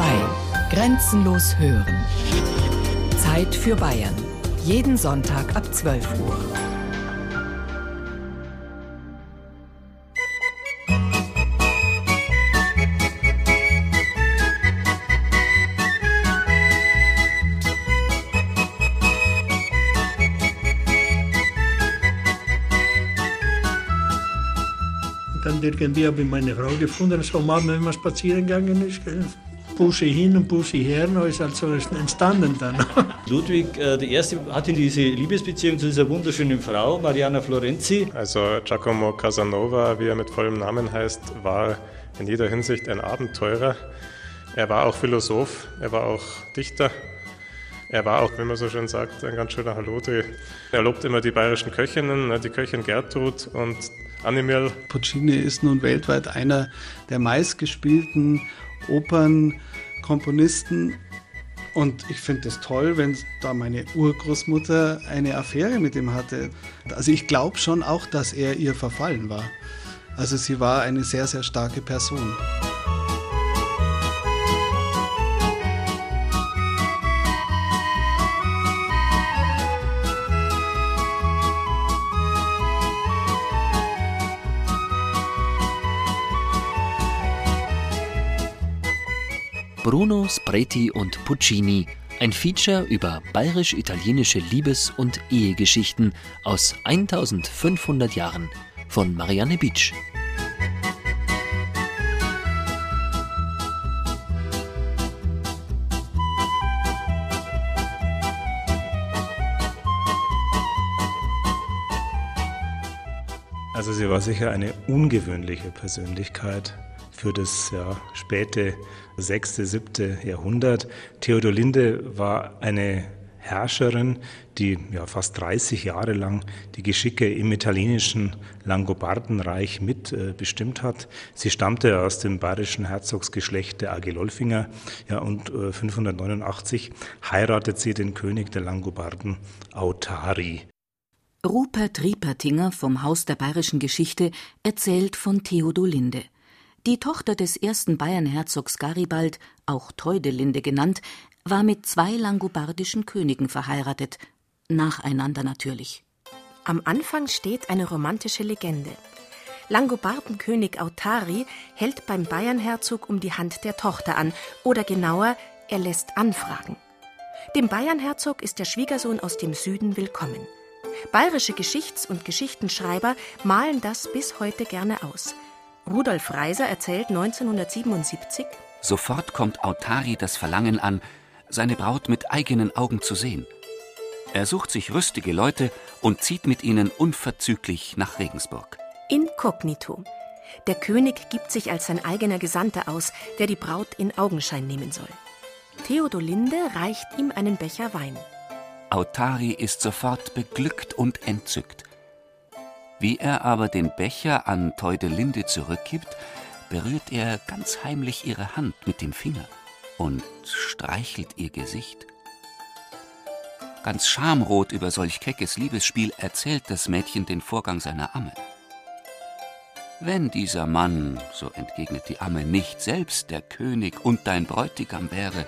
2. Grenzenlos hören. Zeit für Bayern. Jeden Sonntag ab 12 Uhr. dann irgendwie habe ich meine Frau gefunden, so mal, wenn man spazieren gegangen ist. Busche hin und Busche her, da ist halt so entstanden dann. Ludwig äh, I. hatte diese Liebesbeziehung zu dieser wunderschönen Frau, Mariana Florenzi. Also Giacomo Casanova, wie er mit vollem Namen heißt, war in jeder Hinsicht ein Abenteurer. Er war auch Philosoph, er war auch Dichter. Er war auch, wie man so schön sagt, ein ganz schöner Hallote. Er lobt immer die bayerischen Köchinnen, ne, die Köchin Gertrud und Animal. Puccini ist nun weltweit einer der meistgespielten Opernkomponisten. Und ich finde es toll, wenn da meine Urgroßmutter eine Affäre mit ihm hatte. Also ich glaube schon auch, dass er ihr verfallen war. Also sie war eine sehr, sehr starke Person. Bruno Spreti und Puccini, ein Feature über bayerisch-italienische Liebes- und Ehegeschichten aus 1500 Jahren von Marianne Beach. Also sie war sicher eine ungewöhnliche Persönlichkeit für das ja, späte 6., 7. Jahrhundert. Theodolinde war eine Herrscherin, die ja, fast 30 Jahre lang die Geschicke im italienischen Langobardenreich mitbestimmt äh, hat. Sie stammte aus dem bayerischen Herzogsgeschlecht der Agilolfinger ja, und äh, 589 heiratet sie den König der Langobarden Autari. Rupert Riepertinger vom Haus der bayerischen Geschichte erzählt von Theodolinde. Die Tochter des ersten Bayernherzogs Garibald, auch Teudelinde genannt, war mit zwei langobardischen Königen verheiratet, nacheinander natürlich. Am Anfang steht eine romantische Legende. Langobardenkönig Autari hält beim Bayernherzog um die Hand der Tochter an, oder genauer, er lässt anfragen. Dem Bayernherzog ist der Schwiegersohn aus dem Süden willkommen. Bayerische Geschichts- und Geschichtenschreiber malen das bis heute gerne aus. Rudolf Reiser erzählt 1977: Sofort kommt Autari das Verlangen an, seine Braut mit eigenen Augen zu sehen. Er sucht sich rüstige Leute und zieht mit ihnen unverzüglich nach Regensburg. Inkognito. Der König gibt sich als sein eigener Gesandter aus, der die Braut in Augenschein nehmen soll. Theodolinde reicht ihm einen Becher Wein. Autari ist sofort beglückt und entzückt. Wie er aber den Becher an Teudelinde zurückgibt, berührt er ganz heimlich ihre Hand mit dem Finger und streichelt ihr Gesicht. Ganz schamrot über solch keckes Liebesspiel erzählt das Mädchen den Vorgang seiner Amme. Wenn dieser Mann, so entgegnet die Amme, nicht selbst der König und dein Bräutigam wäre,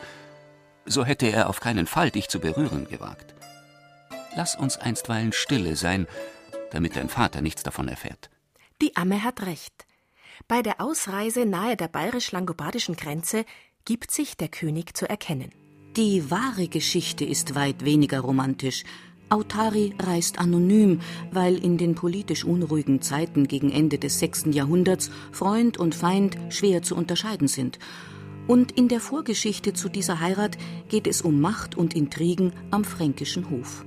so hätte er auf keinen Fall dich zu berühren gewagt. Lass uns einstweilen stille sein, damit dein Vater nichts davon erfährt. Die Amme hat recht. Bei der Ausreise nahe der bayerisch-langobardischen Grenze gibt sich der König zu erkennen. Die wahre Geschichte ist weit weniger romantisch. Autari reist anonym, weil in den politisch unruhigen Zeiten gegen Ende des 6. Jahrhunderts Freund und Feind schwer zu unterscheiden sind. Und in der Vorgeschichte zu dieser Heirat geht es um Macht und Intrigen am fränkischen Hof.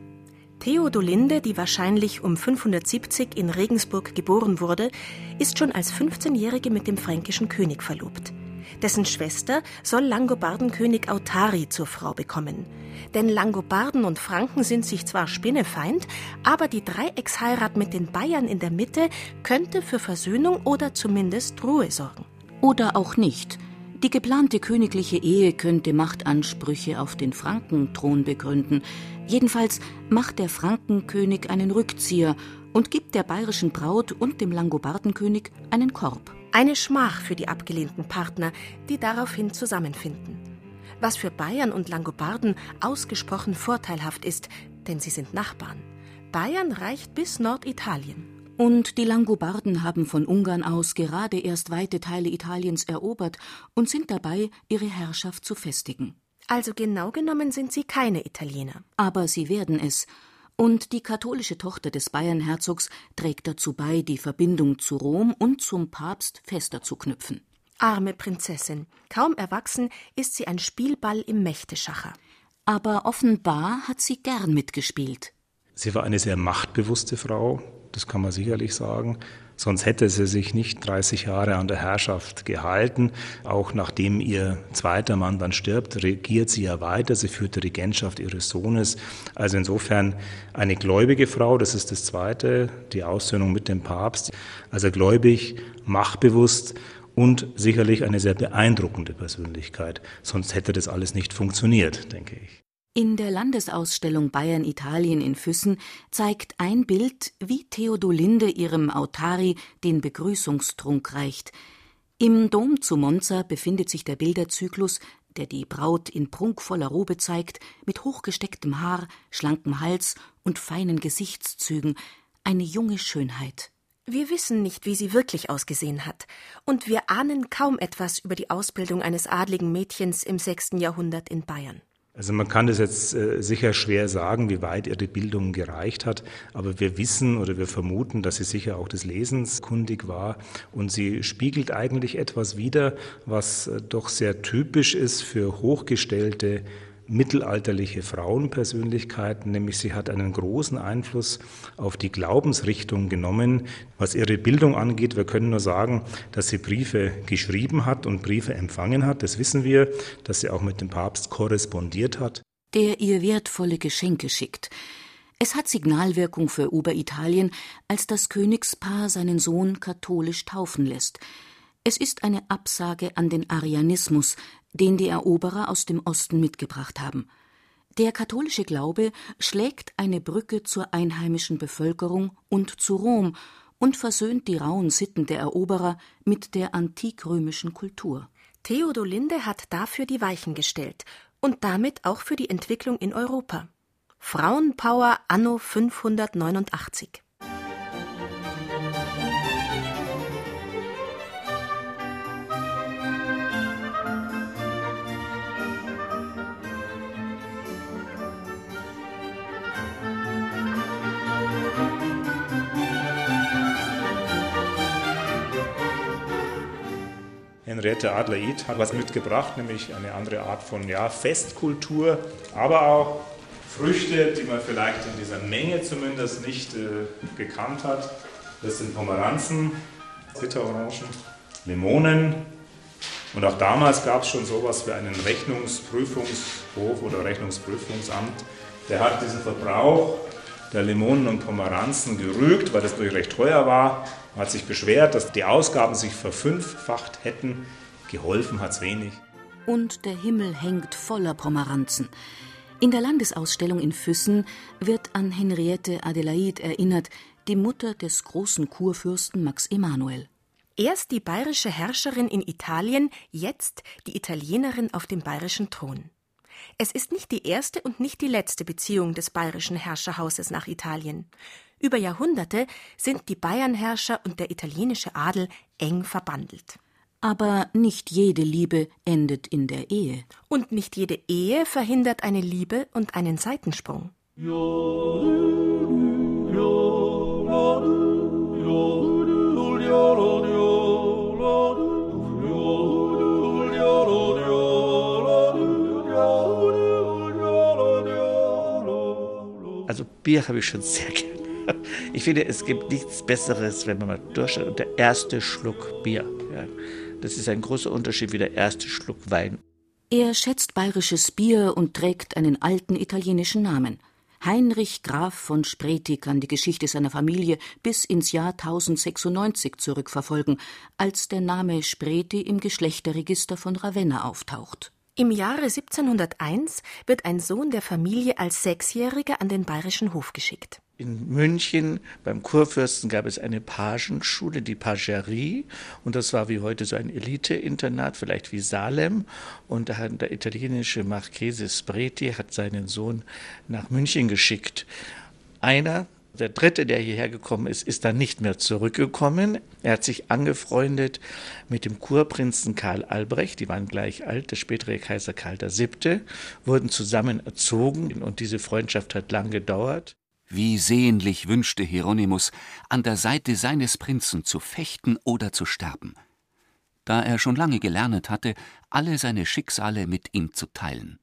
Theodolinde, die wahrscheinlich um 570 in Regensburg geboren wurde, ist schon als 15-Jährige mit dem fränkischen König verlobt. Dessen Schwester soll Langobardenkönig Autari zur Frau bekommen. Denn Langobarden und Franken sind sich zwar Spinnefeind, aber die Dreiecksheirat mit den Bayern in der Mitte könnte für Versöhnung oder zumindest Ruhe sorgen. Oder auch nicht. Die geplante königliche Ehe könnte Machtansprüche auf den Frankenthron begründen. Jedenfalls macht der Frankenkönig einen Rückzieher und gibt der bayerischen Braut und dem Langobardenkönig einen Korb. Eine Schmach für die abgelehnten Partner, die daraufhin zusammenfinden. was für Bayern und Langobarden ausgesprochen vorteilhaft ist, denn sie sind Nachbarn. Bayern reicht bis Norditalien. Und die Langobarden haben von Ungarn aus gerade erst weite Teile Italiens erobert und sind dabei, ihre Herrschaft zu festigen. Also genau genommen sind sie keine Italiener. Aber sie werden es. Und die katholische Tochter des Bayernherzogs trägt dazu bei, die Verbindung zu Rom und zum Papst fester zu knüpfen. Arme Prinzessin. Kaum erwachsen ist sie ein Spielball im Mächteschacher. Aber offenbar hat sie gern mitgespielt. Sie war eine sehr machtbewusste Frau, das kann man sicherlich sagen. Sonst hätte sie sich nicht 30 Jahre an der Herrschaft gehalten. Auch nachdem ihr zweiter Mann dann stirbt, regiert sie ja weiter. Sie führt die Regentschaft ihres Sohnes. Also insofern eine gläubige Frau, das ist das Zweite, die Aussöhnung mit dem Papst. Also gläubig, machtbewusst und sicherlich eine sehr beeindruckende Persönlichkeit. Sonst hätte das alles nicht funktioniert, denke ich. In der Landesausstellung Bayern Italien in Füssen zeigt ein Bild, wie Theodolinde ihrem Autari den Begrüßungstrunk reicht. Im Dom zu Monza befindet sich der Bilderzyklus, der die Braut in prunkvoller Robe zeigt, mit hochgestecktem Haar, schlankem Hals und feinen Gesichtszügen, eine junge Schönheit. Wir wissen nicht, wie sie wirklich ausgesehen hat, und wir ahnen kaum etwas über die Ausbildung eines adligen Mädchens im sechsten Jahrhundert in Bayern. Also man kann das jetzt äh, sicher schwer sagen, wie weit ihre Bildung gereicht hat, aber wir wissen oder wir vermuten, dass sie sicher auch des Lesens kundig war. Und sie spiegelt eigentlich etwas wider, was äh, doch sehr typisch ist für hochgestellte mittelalterliche Frauenpersönlichkeit, nämlich sie hat einen großen Einfluss auf die Glaubensrichtung genommen. Was ihre Bildung angeht, wir können nur sagen, dass sie Briefe geschrieben hat und Briefe empfangen hat. Das wissen wir, dass sie auch mit dem Papst korrespondiert hat. Der ihr wertvolle Geschenke schickt. Es hat Signalwirkung für Oberitalien, als das Königspaar seinen Sohn katholisch taufen lässt. Es ist eine Absage an den Arianismus, den die Eroberer aus dem Osten mitgebracht haben. Der katholische Glaube schlägt eine Brücke zur einheimischen Bevölkerung und zu Rom und versöhnt die rauen Sitten der Eroberer mit der antikrömischen Kultur. Theodolinde hat dafür die Weichen gestellt und damit auch für die Entwicklung in Europa. Frauenpower anno 589. Henriette Adler-Id hat was mitgebracht, nämlich eine andere Art von ja, Festkultur, aber auch Früchte, die man vielleicht in dieser Menge zumindest nicht äh, gekannt hat. Das sind Pomeranzen, Zitterorangen, Limonen. Und auch damals gab es schon sowas wie einen Rechnungsprüfungshof oder Rechnungsprüfungsamt. Der hat diesen Verbrauch der Limonen und Pomeranzen gerügt, weil das natürlich recht teuer war. Man hat sich beschwert, dass die Ausgaben sich verfünffacht hätten. Geholfen hat es wenig. Und der Himmel hängt voller Pomeranzen. In der Landesausstellung in Füssen wird an Henriette Adelaide erinnert, die Mutter des großen Kurfürsten Max Emanuel. Erst die bayerische Herrscherin in Italien, jetzt die Italienerin auf dem bayerischen Thron. Es ist nicht die erste und nicht die letzte Beziehung des bayerischen Herrscherhauses nach Italien. Über Jahrhunderte sind die Bayernherrscher und der italienische Adel eng verbandelt. Aber nicht jede Liebe endet in der Ehe. Und nicht jede Ehe verhindert eine Liebe und einen Seitensprung. Also Bier habe ich schon sehr gerne. Ich finde, es gibt nichts Besseres, wenn man mal durchschaut. Und der erste Schluck Bier. Ja, das ist ein großer Unterschied wie der erste Schluck Wein. Er schätzt bayerisches Bier und trägt einen alten italienischen Namen. Heinrich Graf von Spreti kann die Geschichte seiner Familie bis ins Jahr 1096 zurückverfolgen, als der Name Spreti im Geschlechterregister von Ravenna auftaucht. Im Jahre 1701 wird ein Sohn der Familie als Sechsjähriger an den bayerischen Hof geschickt. In München beim Kurfürsten gab es eine Pagenschule, die Pagerie, und das war wie heute so ein Elite-Internat, vielleicht wie Salem. Und der italienische Marchese Spreti hat seinen Sohn nach München geschickt. Einer der dritte, der hierher gekommen ist, ist dann nicht mehr zurückgekommen. Er hat sich angefreundet mit dem Kurprinzen Karl Albrecht, die waren gleich alt, der spätere Kaiser Karl VII., wurden zusammen erzogen und diese Freundschaft hat lang gedauert. Wie sehnlich wünschte Hieronymus, an der Seite seines Prinzen zu fechten oder zu sterben, da er schon lange gelernt hatte, alle seine Schicksale mit ihm zu teilen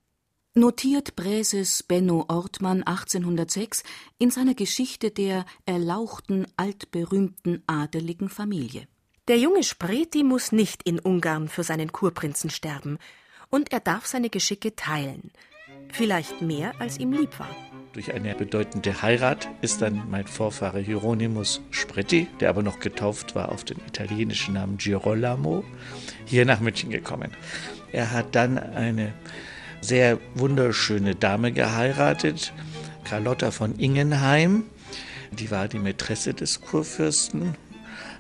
notiert Bräses Benno Ortmann 1806 in seiner Geschichte der erlauchten, altberühmten adeligen Familie. Der junge Spreti muss nicht in Ungarn für seinen Kurprinzen sterben, und er darf seine Geschicke teilen, vielleicht mehr als ihm lieb war. Durch eine bedeutende Heirat ist dann mein Vorfahre Hieronymus Spreti, der aber noch getauft war auf den italienischen Namen Girolamo, hier nach München gekommen. Er hat dann eine sehr wunderschöne Dame geheiratet, Carlotta von Ingenheim. Die war die Mätresse des Kurfürsten,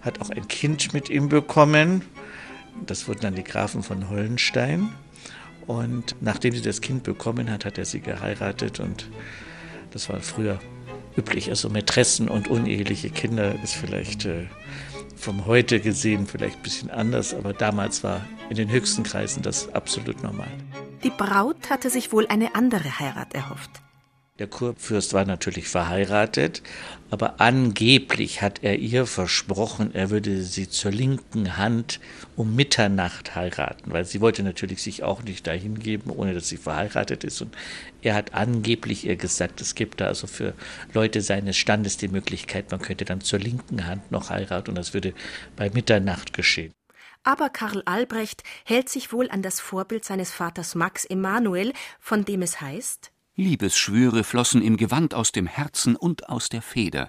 hat auch ein Kind mit ihm bekommen. Das wurden dann die Grafen von Hollenstein. Und nachdem sie das Kind bekommen hat, hat er sie geheiratet und das war früher üblich. Also Mätressen und uneheliche Kinder ist vielleicht äh, vom heute gesehen vielleicht ein bisschen anders, aber damals war in den höchsten Kreisen das absolut normal. Die Braut hatte sich wohl eine andere Heirat erhofft. Der Kurfürst war natürlich verheiratet, aber angeblich hat er ihr versprochen, er würde sie zur linken Hand um Mitternacht heiraten, weil sie wollte natürlich sich auch nicht dahin geben, ohne dass sie verheiratet ist. Und er hat angeblich ihr gesagt, es gibt da also für Leute seines Standes die Möglichkeit, man könnte dann zur linken Hand noch heiraten und das würde bei Mitternacht geschehen. Aber Karl Albrecht hält sich wohl an das Vorbild seines Vaters Max Emanuel, von dem es heißt Liebesschwüre flossen im Gewand aus dem Herzen und aus der Feder.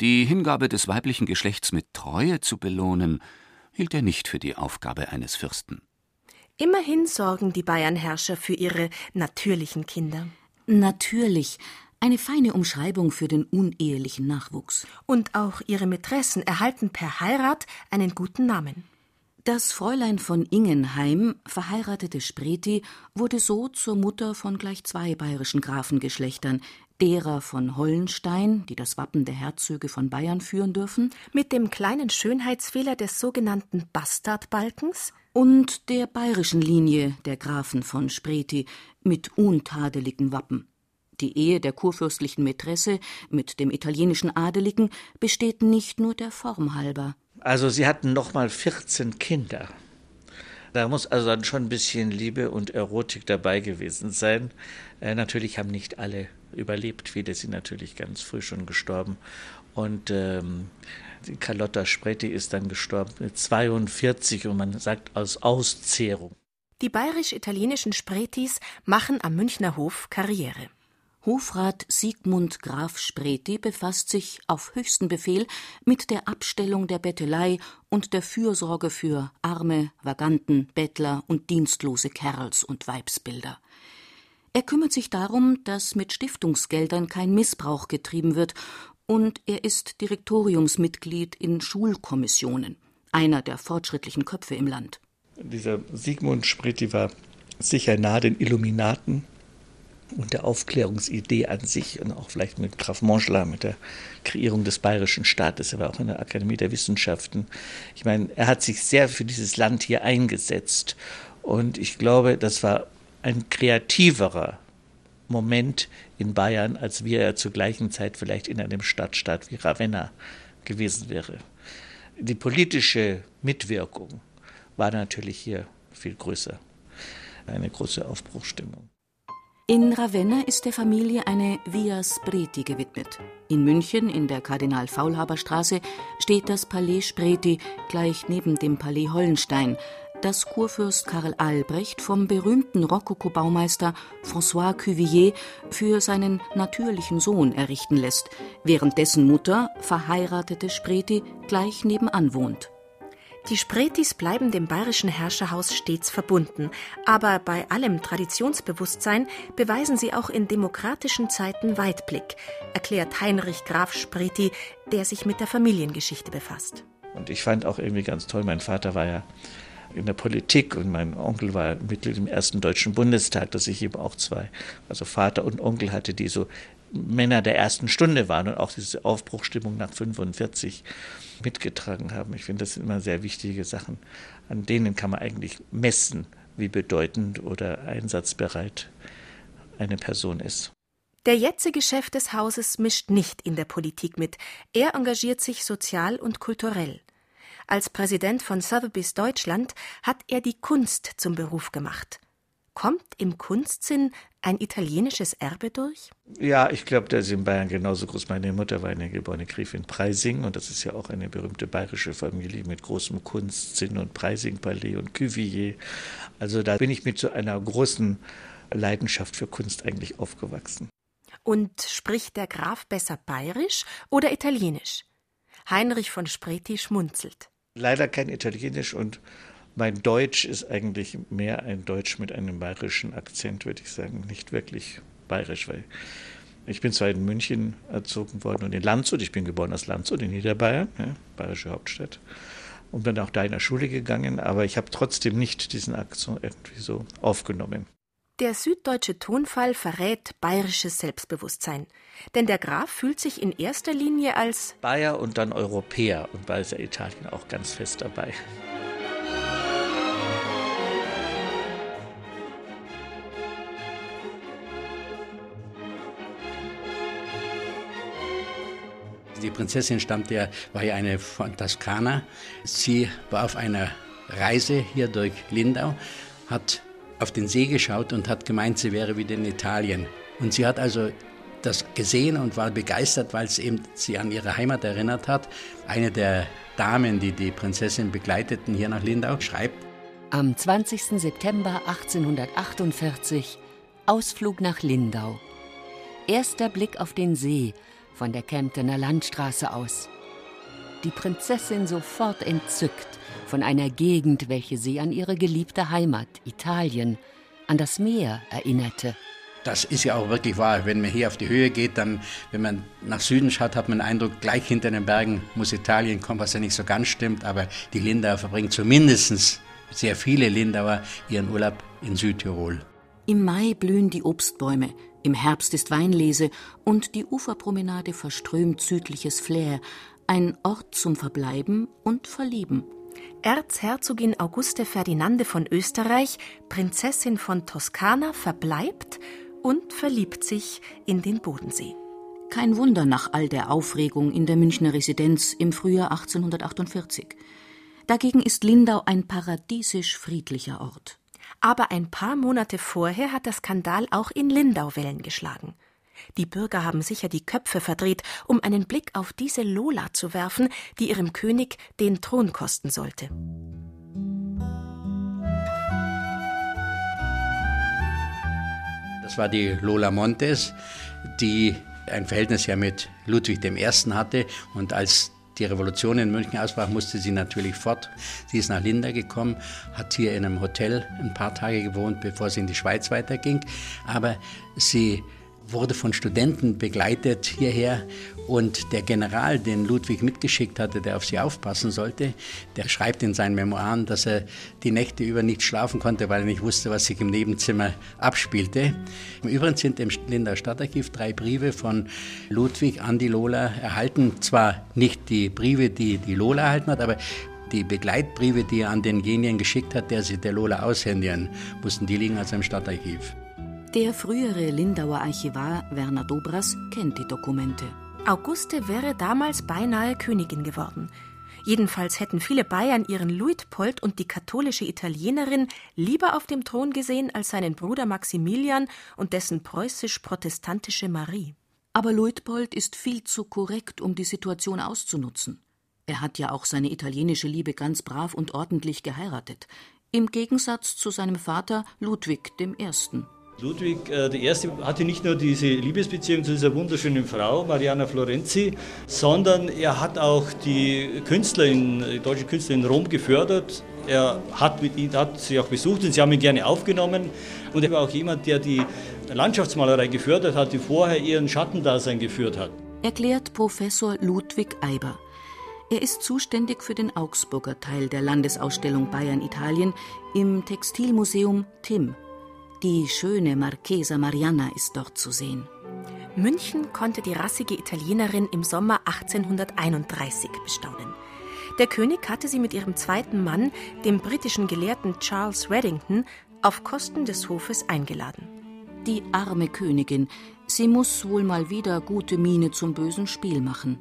Die Hingabe des weiblichen Geschlechts mit Treue zu belohnen, hielt er nicht für die Aufgabe eines Fürsten. Immerhin sorgen die Bayernherrscher für ihre natürlichen Kinder. Natürlich, eine feine Umschreibung für den unehelichen Nachwuchs. Und auch ihre Mätressen erhalten per Heirat einen guten Namen. Das Fräulein von Ingenheim, verheiratete Spreti, wurde so zur Mutter von gleich zwei bayerischen Grafengeschlechtern, derer von Hollenstein, die das Wappen der Herzöge von Bayern führen dürfen, mit dem kleinen Schönheitsfehler des sogenannten Bastardbalkens und der bayerischen Linie der Grafen von Spreti mit untadeligen Wappen. Die Ehe der kurfürstlichen Mätresse mit dem italienischen Adeligen besteht nicht nur der Form halber. Also sie hatten noch mal 14 Kinder. Da muss also dann schon ein bisschen Liebe und Erotik dabei gewesen sein. Äh, natürlich haben nicht alle überlebt, viele sind natürlich ganz früh schon gestorben. Und ähm, Carlotta Spreti ist dann gestorben mit 42 und man sagt aus Auszehrung. Die bayerisch-italienischen Spretis machen am Münchner Hof Karriere. Hofrat Siegmund Graf Spreti befasst sich auf höchsten Befehl mit der Abstellung der Bettelei und der Fürsorge für arme, Vaganten, Bettler und dienstlose Kerls und Weibsbilder. Er kümmert sich darum, dass mit Stiftungsgeldern kein Missbrauch getrieben wird, und er ist Direktoriumsmitglied in Schulkommissionen, einer der fortschrittlichen Köpfe im Land. Dieser Siegmund Spreti war sicher nah den Illuminaten und der Aufklärungsidee an sich und auch vielleicht mit Graf Montgelas, mit der Kreierung des bayerischen Staates. Er war auch in der Akademie der Wissenschaften. Ich meine, er hat sich sehr für dieses Land hier eingesetzt. Und ich glaube, das war ein kreativerer Moment in Bayern, als wie er zur gleichen Zeit vielleicht in einem Stadtstaat wie Ravenna gewesen wäre. Die politische Mitwirkung war natürlich hier viel größer. Eine große Aufbruchstimmung. In Ravenna ist der Familie eine Via Spreti gewidmet. In München, in der Kardinal-Faulhaber-Straße, steht das Palais Spreti gleich neben dem Palais Hollenstein, das Kurfürst Karl Albrecht vom berühmten Rokoko-Baumeister François Cuvillier für seinen natürlichen Sohn errichten lässt, während dessen Mutter, verheiratete Spreti, gleich nebenan wohnt. Die Spretis bleiben dem bayerischen Herrscherhaus stets verbunden, aber bei allem Traditionsbewusstsein beweisen sie auch in demokratischen Zeiten Weitblick, erklärt Heinrich Graf Spreti, der sich mit der Familiengeschichte befasst. Und ich fand auch irgendwie ganz toll, mein Vater war ja in der Politik und mein Onkel war Mitglied im ersten Deutschen Bundestag, dass ich eben auch zwei, also Vater und Onkel hatte, die so Männer der ersten Stunde waren und auch diese Aufbruchstimmung nach 45 mitgetragen haben. Ich finde, das sind immer sehr wichtige Sachen. An denen kann man eigentlich messen, wie bedeutend oder einsatzbereit eine Person ist. Der jetzige Chef des Hauses mischt nicht in der Politik mit. Er engagiert sich sozial und kulturell. Als Präsident von Sotheby's Deutschland hat er die Kunst zum Beruf gemacht. Kommt im Kunstsinn ein italienisches Erbe durch? Ja, ich glaube, der ist in Bayern genauso groß. Meine Mutter war eine geborene Gräfin Preising und das ist ja auch eine berühmte bayerische Familie mit großem Kunstsinn und Preising-Palais und Cuvier. Also da bin ich mit so einer großen Leidenschaft für Kunst eigentlich aufgewachsen. Und spricht der Graf besser bayerisch oder italienisch? Heinrich von Spreti schmunzelt. Leider kein Italienisch und mein Deutsch ist eigentlich mehr ein Deutsch mit einem bayerischen Akzent, würde ich sagen. Nicht wirklich bayerisch, weil ich bin zwar in München erzogen worden und in Landshut, ich bin geboren aus Landshut in Niederbayern, ja, bayerische Hauptstadt, und bin auch da in der Schule gegangen, aber ich habe trotzdem nicht diesen Akzent irgendwie so aufgenommen. Der süddeutsche Tonfall verrät bayerisches Selbstbewusstsein. Denn der Graf fühlt sich in erster Linie als Bayer und dann Europäer und da ist ja Italien auch ganz fest dabei. Die Prinzessin stammte ja, war ja eine von Toskana. Sie war auf einer Reise hier durch Lindau, hat auf den See geschaut und hat gemeint, sie wäre wieder in Italien. Und sie hat also das gesehen und war begeistert, weil es eben sie an ihre Heimat erinnert hat. Eine der Damen, die die Prinzessin begleiteten hier nach Lindau, schreibt: Am 20. September 1848 Ausflug nach Lindau. Erster Blick auf den See von der Kemptener Landstraße aus. Die Prinzessin sofort entzückt von einer Gegend, welche sie an ihre geliebte Heimat, Italien, an das Meer erinnerte. Das ist ja auch wirklich wahr. Wenn man hier auf die Höhe geht, dann, wenn man nach Süden schaut, hat man den Eindruck, gleich hinter den Bergen muss Italien kommen, was ja nicht so ganz stimmt. Aber die Lindauer verbringen zumindest sehr viele Lindauer ihren Urlaub in Südtirol. Im Mai blühen die Obstbäume, im Herbst ist Weinlese und die Uferpromenade verströmt südliches Flair, ein Ort zum Verbleiben und Verlieben. Erzherzogin Auguste Ferdinande von Österreich, Prinzessin von Toskana, verbleibt und verliebt sich in den Bodensee. Kein Wunder nach all der Aufregung in der Münchner Residenz im Frühjahr 1848. Dagegen ist Lindau ein paradiesisch friedlicher Ort. Aber ein paar Monate vorher hat der Skandal auch in Lindau Wellen geschlagen. Die Bürger haben sicher die Köpfe verdreht, um einen Blick auf diese Lola zu werfen, die ihrem König den Thron kosten sollte. Das war die Lola Montes, die ein Verhältnis ja mit Ludwig I. hatte und als die Revolution in München ausbrach, musste sie natürlich fort. Sie ist nach Linda gekommen, hat hier in einem Hotel ein paar Tage gewohnt, bevor sie in die Schweiz weiterging. Aber sie wurde von Studenten begleitet hierher und der General, den Ludwig mitgeschickt hatte, der auf sie aufpassen sollte, der schreibt in seinen Memoiren, dass er die Nächte über nicht schlafen konnte, weil er nicht wusste, was sich im Nebenzimmer abspielte. Im Übrigen sind im Lindau Stadtarchiv drei Briefe von Ludwig an die Lola erhalten. Zwar nicht die Briefe, die die Lola erhalten hat, aber die Begleitbriefe, die er an denjenigen geschickt hat, der sie der Lola aushändigen mussten, die liegen also im Stadtarchiv. Der frühere Lindauer Archivar Werner Dobras kennt die Dokumente. Auguste wäre damals beinahe Königin geworden. Jedenfalls hätten viele Bayern ihren Luitpold und die katholische Italienerin lieber auf dem Thron gesehen als seinen Bruder Maximilian und dessen preußisch-protestantische Marie. Aber Luitpold ist viel zu korrekt, um die Situation auszunutzen. Er hat ja auch seine italienische Liebe ganz brav und ordentlich geheiratet, im Gegensatz zu seinem Vater Ludwig I. Ludwig äh, I. hatte nicht nur diese Liebesbeziehung zu dieser wunderschönen Frau, Mariana Florenzi, sondern er hat auch die Künstler in, die deutsche Künstler in Rom gefördert. Er hat, mit hat sie auch besucht und sie haben ihn gerne aufgenommen. Und er war auch jemand, der die Landschaftsmalerei gefördert hat, die vorher ihren Schattendasein geführt hat. Erklärt Professor Ludwig Eiber. Er ist zuständig für den Augsburger Teil der Landesausstellung Bayern-Italien im Textilmuseum TIM die schöne Marchesa Marianna ist dort zu sehen. München konnte die rassige Italienerin im Sommer 1831 bestaunen. Der König hatte sie mit ihrem zweiten Mann, dem britischen Gelehrten Charles Reddington, auf Kosten des Hofes eingeladen. Die arme Königin, sie muss wohl mal wieder gute Miene zum bösen Spiel machen.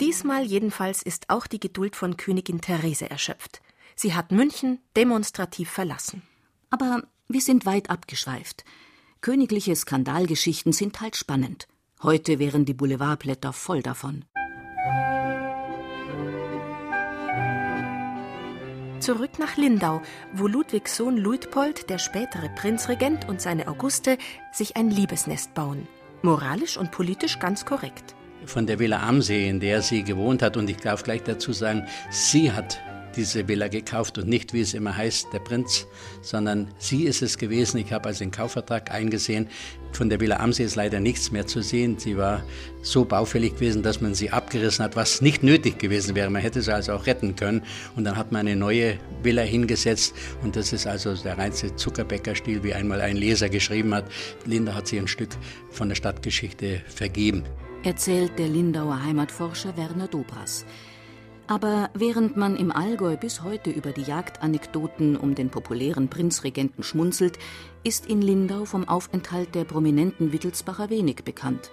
Diesmal jedenfalls ist auch die Geduld von Königin Therese erschöpft. Sie hat München demonstrativ verlassen. Aber wir sind weit abgeschweift. Königliche Skandalgeschichten sind halt spannend. Heute wären die Boulevardblätter voll davon. Zurück nach Lindau, wo Ludwigs Sohn Luitpold, der spätere Prinzregent und seine Auguste sich ein Liebesnest bauen. Moralisch und politisch ganz korrekt. Von der Villa Amsee, in der sie gewohnt hat, und ich darf gleich dazu sagen, sie hat diese Villa gekauft und nicht, wie es immer heißt, der Prinz, sondern sie ist es gewesen. Ich habe also den Kaufvertrag eingesehen. Von der Villa Amsee ist leider nichts mehr zu sehen. Sie war so baufällig gewesen, dass man sie abgerissen hat, was nicht nötig gewesen wäre. Man hätte sie also auch retten können. Und dann hat man eine neue Villa hingesetzt. Und das ist also der reinste Zuckerbäckerstil, wie einmal ein Leser geschrieben hat. Linda hat sie ein Stück von der Stadtgeschichte vergeben. Erzählt der Lindauer Heimatforscher Werner Dobras. Aber während man im Allgäu bis heute über die Jagdanekdoten um den populären Prinzregenten schmunzelt, ist in Lindau vom Aufenthalt der prominenten Wittelsbacher wenig bekannt.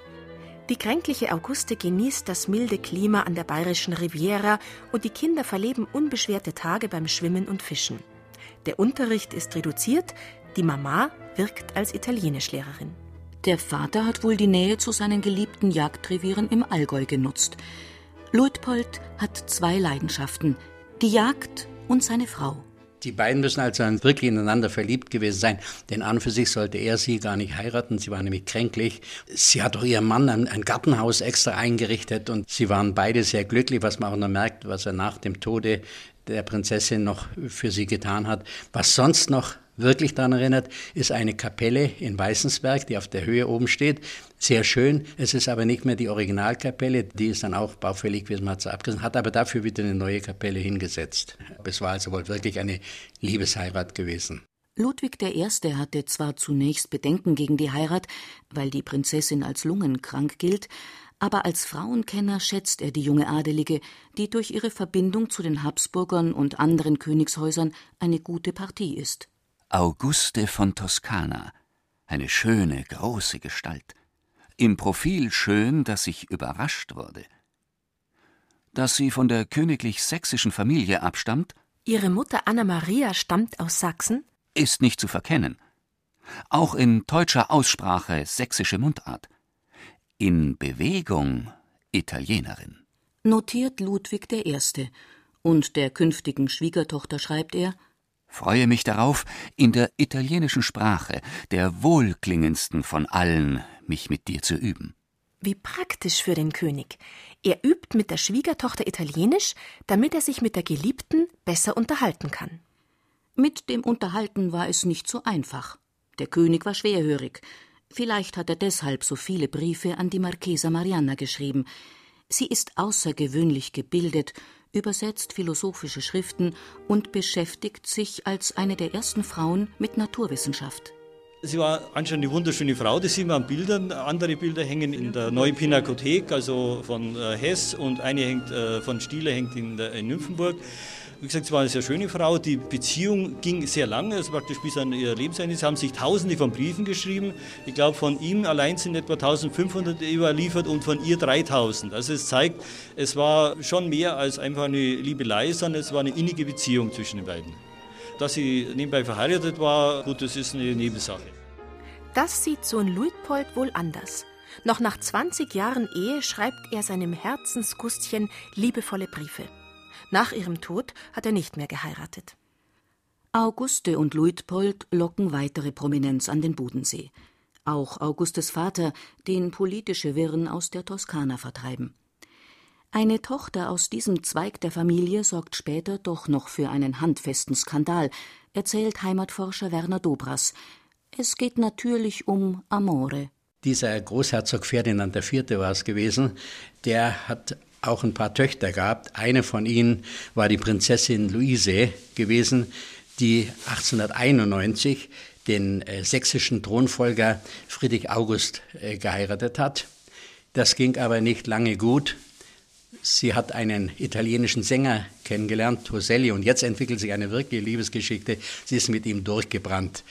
Die kränkliche Auguste genießt das milde Klima an der bayerischen Riviera und die Kinder verleben unbeschwerte Tage beim Schwimmen und Fischen. Der Unterricht ist reduziert, die Mama wirkt als Italienischlehrerin. Der Vater hat wohl die Nähe zu seinen geliebten Jagdrevieren im Allgäu genutzt. Luitpold hat zwei Leidenschaften, die Jagd und seine Frau. Die beiden müssen also wirklich ineinander verliebt gewesen sein, denn an für sich sollte er sie gar nicht heiraten. Sie war nämlich kränklich. Sie hat auch ihrem Mann ein, ein, Gartenhaus extra eingerichtet und sie waren beide sehr glücklich, was man auch noch merkt, was er nach dem Tode der Prinzessin noch für sie getan hat. Was sonst noch wirklich daran erinnert, ist eine Kapelle in Weißensberg, die auf der Höhe oben steht. Sehr schön. Es ist aber nicht mehr die Originalkapelle. Die ist dann auch baufällig gewesen, man hat sie abgerissen, hat aber dafür wieder eine neue Kapelle hingesetzt. Es war also wohl wirklich eine Liebesheirat gewesen. Ludwig I. hatte zwar zunächst Bedenken gegen die Heirat, weil die Prinzessin als lungenkrank gilt, aber als Frauenkenner schätzt er die junge Adelige, die durch ihre Verbindung zu den Habsburgern und anderen Königshäusern eine gute Partie ist. Auguste von Toskana, eine schöne, große Gestalt, im Profil schön, dass ich überrascht wurde. Dass sie von der königlich-sächsischen Familie abstammt, ihre Mutter Anna Maria stammt aus Sachsen, ist nicht zu verkennen. Auch in deutscher Aussprache sächsische Mundart. In Bewegung Italienerin. Notiert Ludwig I. Und der künftigen Schwiegertochter schreibt er freue mich darauf, in der italienischen Sprache, der wohlklingendsten von allen, mich mit dir zu üben. Wie praktisch für den König. Er übt mit der Schwiegertochter Italienisch, damit er sich mit der Geliebten besser unterhalten kann. Mit dem Unterhalten war es nicht so einfach. Der König war schwerhörig. Vielleicht hat er deshalb so viele Briefe an die Marchesa Marianna geschrieben. Sie ist außergewöhnlich gebildet übersetzt philosophische Schriften und beschäftigt sich als eine der ersten Frauen mit Naturwissenschaft. Sie war anscheinend eine wunderschöne Frau, das sieht man an Bildern. Andere Bilder hängen in der Neuen Pinakothek, also von äh, Hess, und eine hängt äh, von Stieler hängt in, der, in Nymphenburg. Wie gesagt, sie war eine sehr schöne Frau. Die Beziehung ging sehr lange, also praktisch bis an ihr Lebensende. Sie haben sich tausende von Briefen geschrieben. Ich glaube, von ihm allein sind etwa 1500 überliefert und von ihr 3000. Also es zeigt, es war schon mehr als einfach eine Liebelei, sondern es war eine innige Beziehung zwischen den beiden. Dass sie nebenbei verheiratet war, gut, das ist eine Nebensache. Das sieht Sohn Luitpold wohl anders. Noch nach 20 Jahren Ehe schreibt er seinem Herzensgustchen liebevolle Briefe. Nach ihrem Tod hat er nicht mehr geheiratet. Auguste und Luitpold locken weitere Prominenz an den Bodensee. Auch Augustes Vater, den politische Wirren aus der Toskana vertreiben. Eine Tochter aus diesem Zweig der Familie sorgt später doch noch für einen handfesten Skandal, erzählt Heimatforscher Werner Dobras. Es geht natürlich um Amore. Dieser Großherzog Ferdinand IV. war es gewesen, der hat auch ein paar Töchter gehabt. Eine von ihnen war die Prinzessin Luise gewesen, die 1891 den äh, sächsischen Thronfolger Friedrich August äh, geheiratet hat. Das ging aber nicht lange gut. Sie hat einen italienischen Sänger kennengelernt, Toselli, und jetzt entwickelt sich eine wirkliche Liebesgeschichte. Sie ist mit ihm durchgebrannt.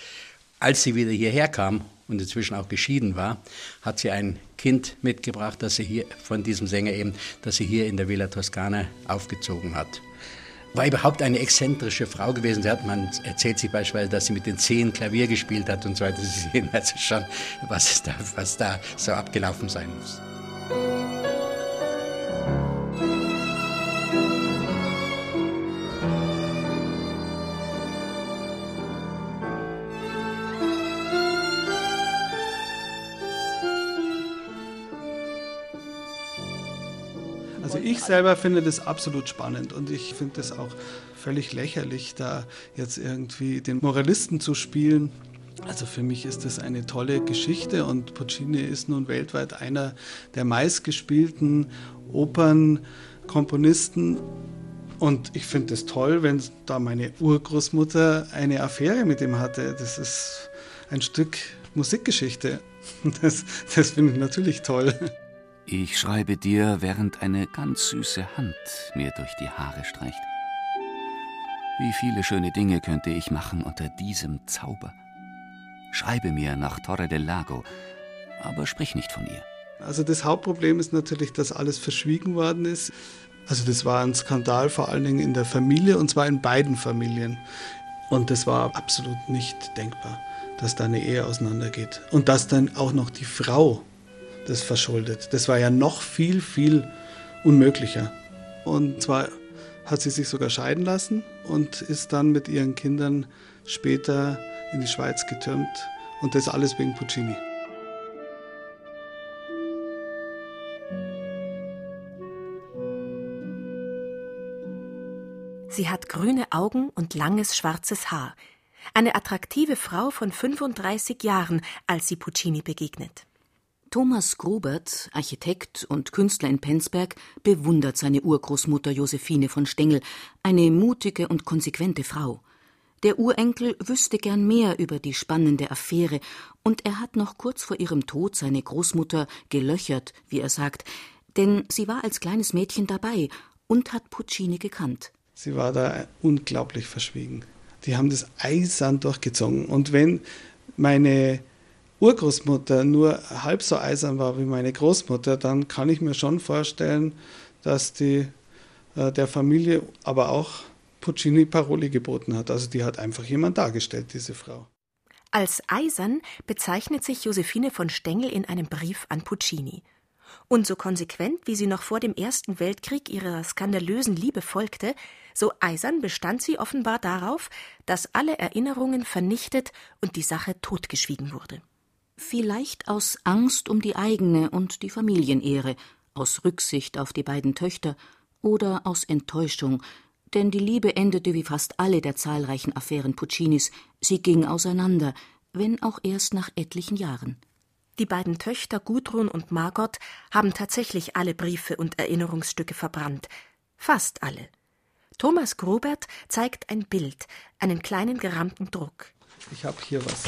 Als sie wieder hierher kam und inzwischen auch geschieden war, hat sie ein Kind mitgebracht, das sie hier von diesem Sänger eben, das sie hier in der Villa Toscana aufgezogen hat. War überhaupt eine exzentrische Frau gewesen. Sie hat, man erzählt sich beispielsweise, dass sie mit den Zehen Klavier gespielt hat und so weiter. Sie sehen also schon, was da, was da so abgelaufen sein muss. Selber finde das absolut spannend und ich finde das auch völlig lächerlich, da jetzt irgendwie den Moralisten zu spielen. Also für mich ist das eine tolle Geschichte und Puccini ist nun weltweit einer der meistgespielten Opernkomponisten. Und ich finde es toll, wenn da meine Urgroßmutter eine Affäre mit ihm hatte. Das ist ein Stück Musikgeschichte. Das, das finde ich natürlich toll. Ich schreibe dir, während eine ganz süße Hand mir durch die Haare streicht. Wie viele schöne Dinge könnte ich machen unter diesem Zauber. Schreibe mir nach Torre del Lago, aber sprich nicht von ihr. Also das Hauptproblem ist natürlich, dass alles verschwiegen worden ist. Also das war ein Skandal vor allen Dingen in der Familie und zwar in beiden Familien. Und das war absolut nicht denkbar, dass da eine Ehe auseinandergeht. Und dass dann auch noch die Frau das verschuldet. Das war ja noch viel, viel unmöglicher. Und zwar hat sie sich sogar scheiden lassen und ist dann mit ihren Kindern später in die Schweiz getürmt. Und das alles wegen Puccini. Sie hat grüne Augen und langes schwarzes Haar. Eine attraktive Frau von 35 Jahren, als sie Puccini begegnet. Thomas Grubert, Architekt und Künstler in Penzberg, bewundert seine Urgroßmutter Josephine von Stengel, eine mutige und konsequente Frau. Der Urenkel wüsste gern mehr über die spannende Affäre, und er hat noch kurz vor ihrem Tod seine Großmutter gelöchert, wie er sagt, denn sie war als kleines Mädchen dabei und hat Puccini gekannt. Sie war da unglaublich verschwiegen. Die haben das eisern durchgezogen. Und wenn meine Urgroßmutter nur halb so eisern war wie meine Großmutter, dann kann ich mir schon vorstellen, dass die äh, der Familie aber auch Puccini Paroli geboten hat. Also die hat einfach jemand dargestellt, diese Frau. Als eisern bezeichnet sich Josephine von Stengel in einem Brief an Puccini. Und so konsequent, wie sie noch vor dem Ersten Weltkrieg ihrer skandalösen Liebe folgte, so eisern bestand sie offenbar darauf, dass alle Erinnerungen vernichtet und die Sache totgeschwiegen wurde. Vielleicht aus Angst um die eigene und die Familienehre, aus Rücksicht auf die beiden Töchter oder aus Enttäuschung, denn die Liebe endete wie fast alle der zahlreichen Affären Puccinis, sie ging auseinander, wenn auch erst nach etlichen Jahren. Die beiden Töchter Gudrun und Margot haben tatsächlich alle Briefe und Erinnerungsstücke verbrannt, fast alle. Thomas Grubert zeigt ein Bild, einen kleinen gerahmten Druck. Ich habe hier was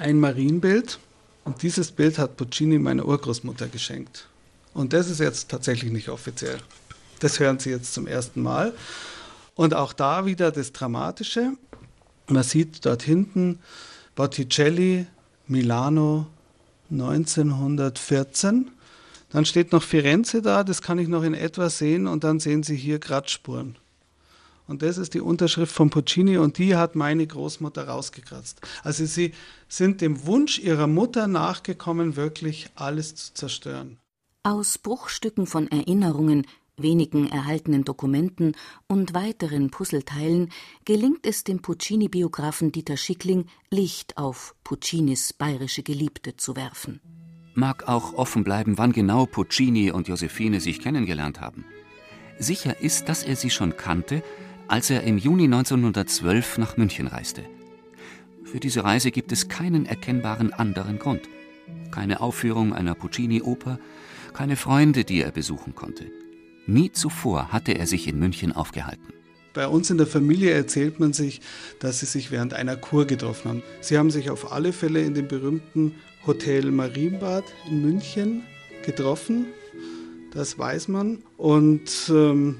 ein Marienbild und dieses Bild hat Puccini meiner Urgroßmutter geschenkt. Und das ist jetzt tatsächlich nicht offiziell. Das hören Sie jetzt zum ersten Mal. Und auch da wieder das Dramatische. Man sieht dort hinten Botticelli, Milano 1914. Dann steht noch Firenze da, das kann ich noch in etwa sehen. Und dann sehen Sie hier Kratzspuren. Und das ist die Unterschrift von Puccini und die hat meine Großmutter rausgekratzt. Also sie sind dem Wunsch ihrer Mutter nachgekommen, wirklich alles zu zerstören. Aus Bruchstücken von Erinnerungen wenigen erhaltenen Dokumenten und weiteren Puzzleteilen gelingt es dem Puccini-Biografen Dieter Schickling, Licht auf Puccinis bayerische Geliebte zu werfen. Mag auch offen bleiben, wann genau Puccini und Josephine sich kennengelernt haben. Sicher ist, dass er sie schon kannte, als er im Juni 1912 nach München reiste. Für diese Reise gibt es keinen erkennbaren anderen Grund. Keine Aufführung einer Puccini-Oper, keine Freunde, die er besuchen konnte. Nie zuvor hatte er sich in München aufgehalten. Bei uns in der Familie erzählt man sich, dass sie sich während einer Kur getroffen haben. Sie haben sich auf alle Fälle in dem berühmten Hotel Marienbad in München getroffen. Das weiß man. Und ähm,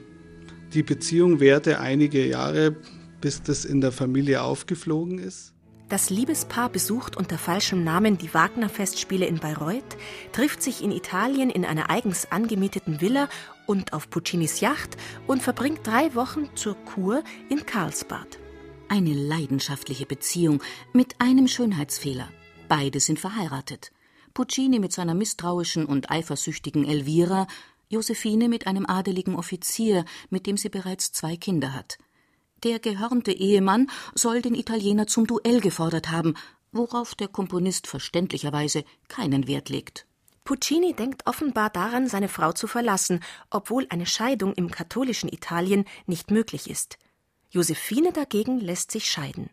die Beziehung währte einige Jahre, bis das in der Familie aufgeflogen ist. Das Liebespaar besucht unter falschem Namen die Wagner-Festspiele in Bayreuth, trifft sich in Italien in einer eigens angemieteten Villa und auf Puccinis Yacht und verbringt drei Wochen zur Kur in Karlsbad. Eine leidenschaftliche Beziehung mit einem Schönheitsfehler. Beide sind verheiratet. Puccini mit seiner misstrauischen und eifersüchtigen Elvira, Josephine mit einem adeligen Offizier, mit dem sie bereits zwei Kinder hat. Der gehörnte Ehemann soll den Italiener zum Duell gefordert haben, worauf der Komponist verständlicherweise keinen Wert legt. Puccini denkt offenbar daran, seine Frau zu verlassen, obwohl eine Scheidung im katholischen Italien nicht möglich ist. Josephine dagegen lässt sich scheiden.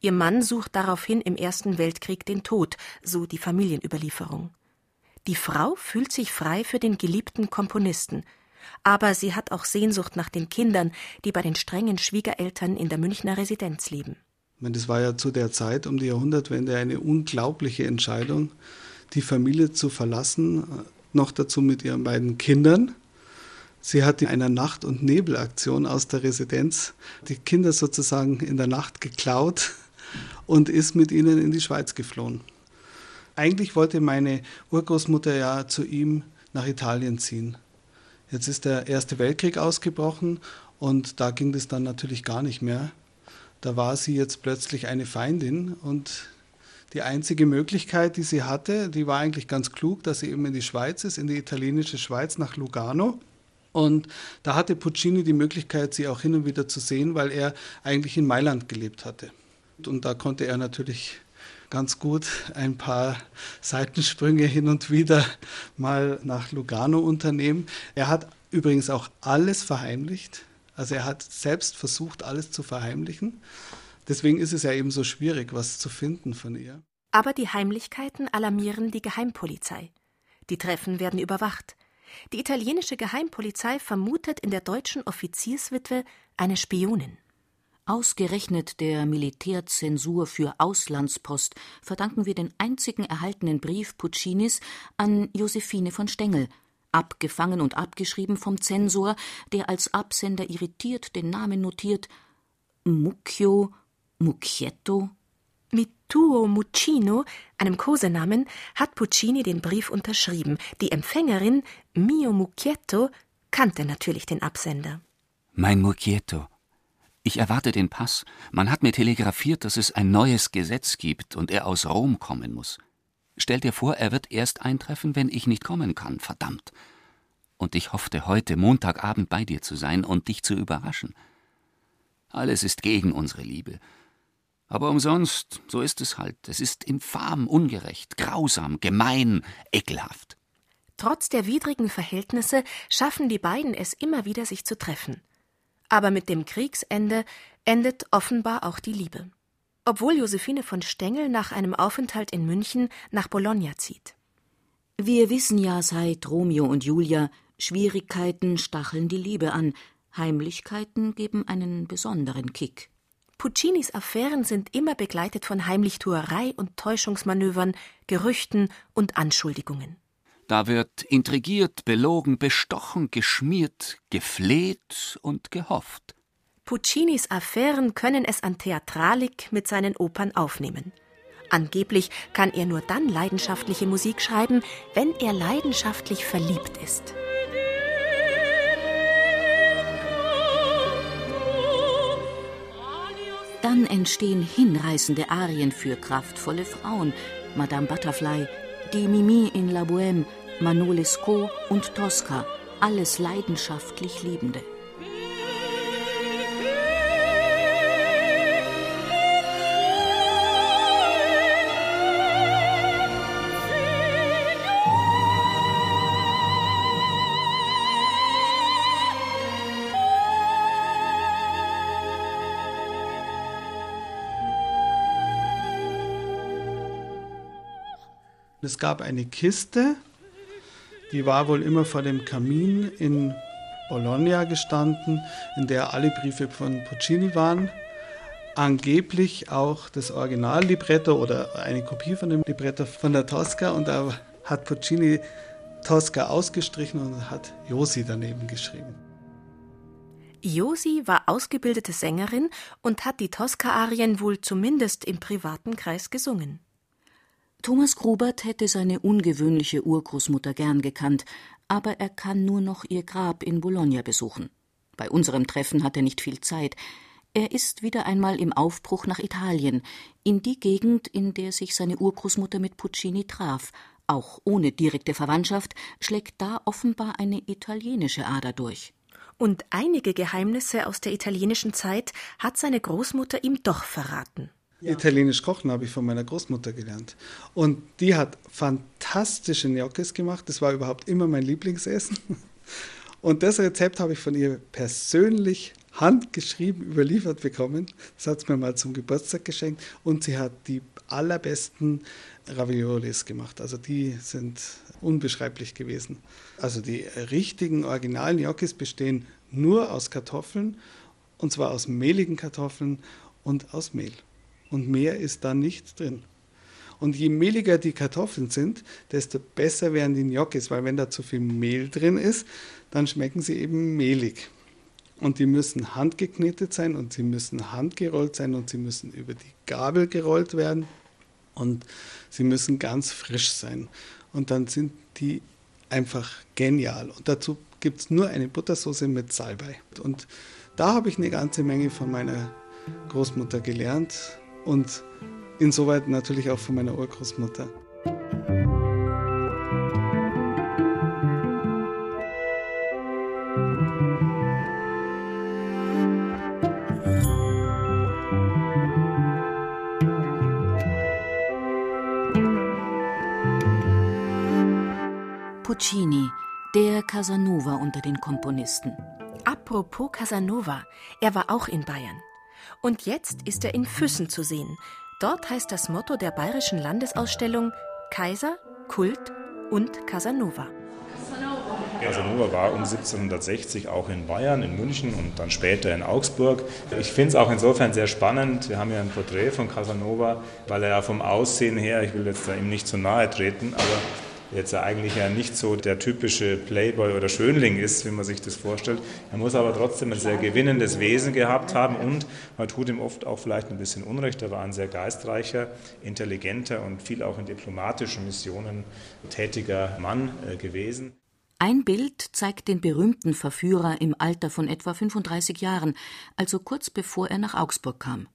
Ihr Mann sucht daraufhin im Ersten Weltkrieg den Tod, so die Familienüberlieferung. Die Frau fühlt sich frei für den geliebten Komponisten, aber sie hat auch Sehnsucht nach den Kindern, die bei den strengen Schwiegereltern in der Münchner Residenz leben. das war ja zu der Zeit um die Jahrhundertwende eine unglaubliche Entscheidung, die Familie zu verlassen, noch dazu mit ihren beiden Kindern. Sie hat in einer Nacht- und Nebelaktion aus der Residenz die Kinder sozusagen in der Nacht geklaut und ist mit ihnen in die Schweiz geflohen. Eigentlich wollte meine Urgroßmutter ja zu ihm nach Italien ziehen. Jetzt ist der Erste Weltkrieg ausgebrochen und da ging es dann natürlich gar nicht mehr. Da war sie jetzt plötzlich eine Feindin und die einzige Möglichkeit, die sie hatte, die war eigentlich ganz klug, dass sie eben in die Schweiz ist, in die italienische Schweiz nach Lugano. Und da hatte Puccini die Möglichkeit, sie auch hin und wieder zu sehen, weil er eigentlich in Mailand gelebt hatte. Und da konnte er natürlich ganz gut ein paar Seitensprünge hin und wieder mal nach Lugano unternehmen. Er hat übrigens auch alles verheimlicht. Also er hat selbst versucht, alles zu verheimlichen. Deswegen ist es ja eben so schwierig, was zu finden von ihr. Aber die Heimlichkeiten alarmieren die Geheimpolizei. Die Treffen werden überwacht. Die italienische Geheimpolizei vermutet in der deutschen Offizierswitwe eine Spionin. Ausgerechnet der Militärzensur für Auslandspost verdanken wir den einzigen erhaltenen Brief Puccinis an Josephine von Stengel, abgefangen und abgeschrieben vom Zensor, der als Absender irritiert den Namen notiert Mucchio, Mucchietto. Mit Tuo Muccino, einem Kosenamen, hat Puccini den Brief unterschrieben. Die Empfängerin, Mio Mucchietto, kannte natürlich den Absender. Mein Mucchietto, ich erwarte den Pass. Man hat mir telegrafiert, dass es ein neues Gesetz gibt und er aus Rom kommen muss. Stell dir vor, er wird erst eintreffen, wenn ich nicht kommen kann, verdammt. Und ich hoffte heute Montagabend bei dir zu sein und dich zu überraschen. Alles ist gegen unsere Liebe. Aber umsonst, so ist es halt. Es ist infam, ungerecht, grausam, gemein, ekelhaft. Trotz der widrigen Verhältnisse schaffen die beiden es immer wieder, sich zu treffen. Aber mit dem Kriegsende endet offenbar auch die Liebe. Obwohl Josephine von Stengel nach einem Aufenthalt in München nach Bologna zieht. Wir wissen ja seit Romeo und Julia, Schwierigkeiten stacheln die Liebe an, Heimlichkeiten geben einen besonderen Kick. Puccinis Affären sind immer begleitet von Heimlichtuerei und Täuschungsmanövern, Gerüchten und Anschuldigungen. Da wird intrigiert, belogen, bestochen, geschmiert, gefleht und gehofft. Puccinis Affären können es an Theatralik mit seinen Opern aufnehmen. Angeblich kann er nur dann leidenschaftliche Musik schreiben, wenn er leidenschaftlich verliebt ist. Dann entstehen hinreißende Arien für kraftvolle Frauen, Madame Butterfly, die Mimi in La Bohème, Manolescaut und Tosca alles leidenschaftlich Liebende. Es gab eine Kiste, die war wohl immer vor dem Kamin in Bologna gestanden, in der alle Briefe von Puccini waren. Angeblich auch das Originallibretto oder eine Kopie von dem Libretto von der Tosca. Und da hat Puccini Tosca ausgestrichen und hat Josi daneben geschrieben. Josi war ausgebildete Sängerin und hat die Tosca-Arien wohl zumindest im privaten Kreis gesungen. Thomas Grubert hätte seine ungewöhnliche Urgroßmutter gern gekannt, aber er kann nur noch ihr Grab in Bologna besuchen. Bei unserem Treffen hat er nicht viel Zeit. Er ist wieder einmal im Aufbruch nach Italien, in die Gegend, in der sich seine Urgroßmutter mit Puccini traf. Auch ohne direkte Verwandtschaft schlägt da offenbar eine italienische Ader durch. Und einige Geheimnisse aus der italienischen Zeit hat seine Großmutter ihm doch verraten. Ja. Italienisch kochen habe ich von meiner Großmutter gelernt. Und die hat fantastische Gnocchis gemacht. Das war überhaupt immer mein Lieblingsessen. Und das Rezept habe ich von ihr persönlich handgeschrieben überliefert bekommen. Das hat sie mir mal zum Geburtstag geschenkt. Und sie hat die allerbesten Raviolis gemacht. Also die sind unbeschreiblich gewesen. Also die richtigen originalen Gnocchis bestehen nur aus Kartoffeln. Und zwar aus mehligen Kartoffeln und aus Mehl und mehr ist da nicht drin. Und je mehliger die Kartoffeln sind, desto besser werden die Gnocchis, weil wenn da zu viel Mehl drin ist, dann schmecken sie eben mehlig. Und die müssen handgeknetet sein und sie müssen handgerollt sein und sie müssen über die Gabel gerollt werden und sie müssen ganz frisch sein. Und dann sind die einfach genial. Und dazu gibt es nur eine Buttersoße mit Salbei. Und da habe ich eine ganze Menge von meiner Großmutter gelernt und insoweit natürlich auch von meiner Urgroßmutter. Puccini, der Casanova unter den Komponisten. Apropos Casanova, er war auch in Bayern. Und jetzt ist er in Füssen zu sehen. Dort heißt das Motto der Bayerischen Landesausstellung Kaiser, Kult und Casanova. Casanova war um 1760 auch in Bayern, in München und dann später in Augsburg. Ich finde es auch insofern sehr spannend. Wir haben ja ein Porträt von Casanova, weil er ja vom Aussehen her, ich will jetzt da ihm nicht zu nahe treten, aber jetzt eigentlich ja nicht so der typische Playboy oder Schönling ist, wie man sich das vorstellt. Er muss aber trotzdem ein sehr gewinnendes Wesen gehabt haben und man tut ihm oft auch vielleicht ein bisschen Unrecht. Er war ein sehr geistreicher, intelligenter und viel auch in diplomatischen Missionen tätiger Mann äh, gewesen. Ein Bild zeigt den berühmten Verführer im Alter von etwa 35 Jahren, also kurz bevor er nach Augsburg kam.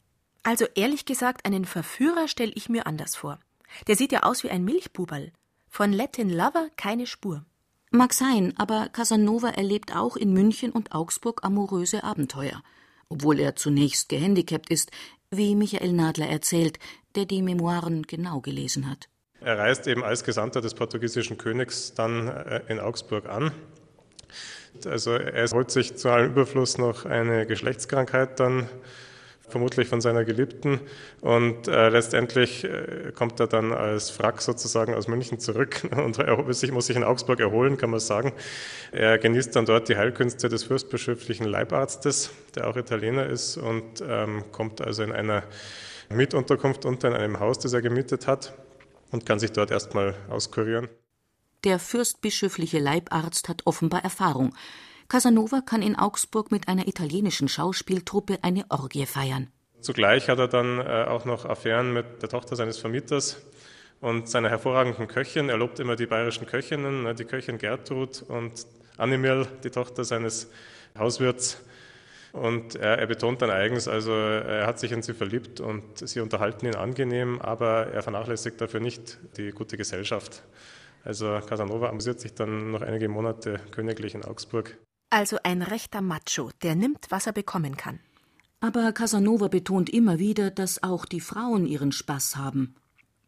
Also ehrlich gesagt, einen Verführer stelle ich mir anders vor. Der sieht ja aus wie ein Milchbuberl. Von Latin Lover keine Spur. Mag sein, aber Casanova erlebt auch in München und Augsburg amoröse Abenteuer, obwohl er zunächst gehandicapt ist, wie Michael Nadler erzählt, der die Memoiren genau gelesen hat. Er reist eben als Gesandter des portugiesischen Königs dann äh, in Augsburg an. Also er holt sich zu allem Überfluss noch eine Geschlechtskrankheit dann vermutlich von seiner Geliebten. Und äh, letztendlich äh, kommt er dann als Frack sozusagen aus München zurück und muss sich, muss sich in Augsburg erholen, kann man sagen. Er genießt dann dort die Heilkünste des fürstbischöflichen Leibarztes, der auch Italiener ist und ähm, kommt also in einer Mietunterkunft unter in einem Haus, das er gemietet hat und kann sich dort erstmal auskurieren. Der fürstbischöfliche Leibarzt hat offenbar Erfahrung. Casanova kann in Augsburg mit einer italienischen Schauspieltruppe eine Orgie feiern. Zugleich hat er dann äh, auch noch Affären mit der Tochter seines Vermieters und seiner hervorragenden Köchin. Er lobt immer die bayerischen Köchinnen, ne, die Köchin Gertrud und Animel, die Tochter seines Hauswirts. Und er, er, betont dann eigens, also er hat sich in sie verliebt und sie unterhalten ihn angenehm, aber er vernachlässigt dafür nicht die gute Gesellschaft. Also Casanova amüsiert sich dann noch einige Monate königlich in Augsburg. Also ein rechter Macho, der nimmt, was er bekommen kann. Aber Casanova betont immer wieder, dass auch die Frauen ihren Spaß haben.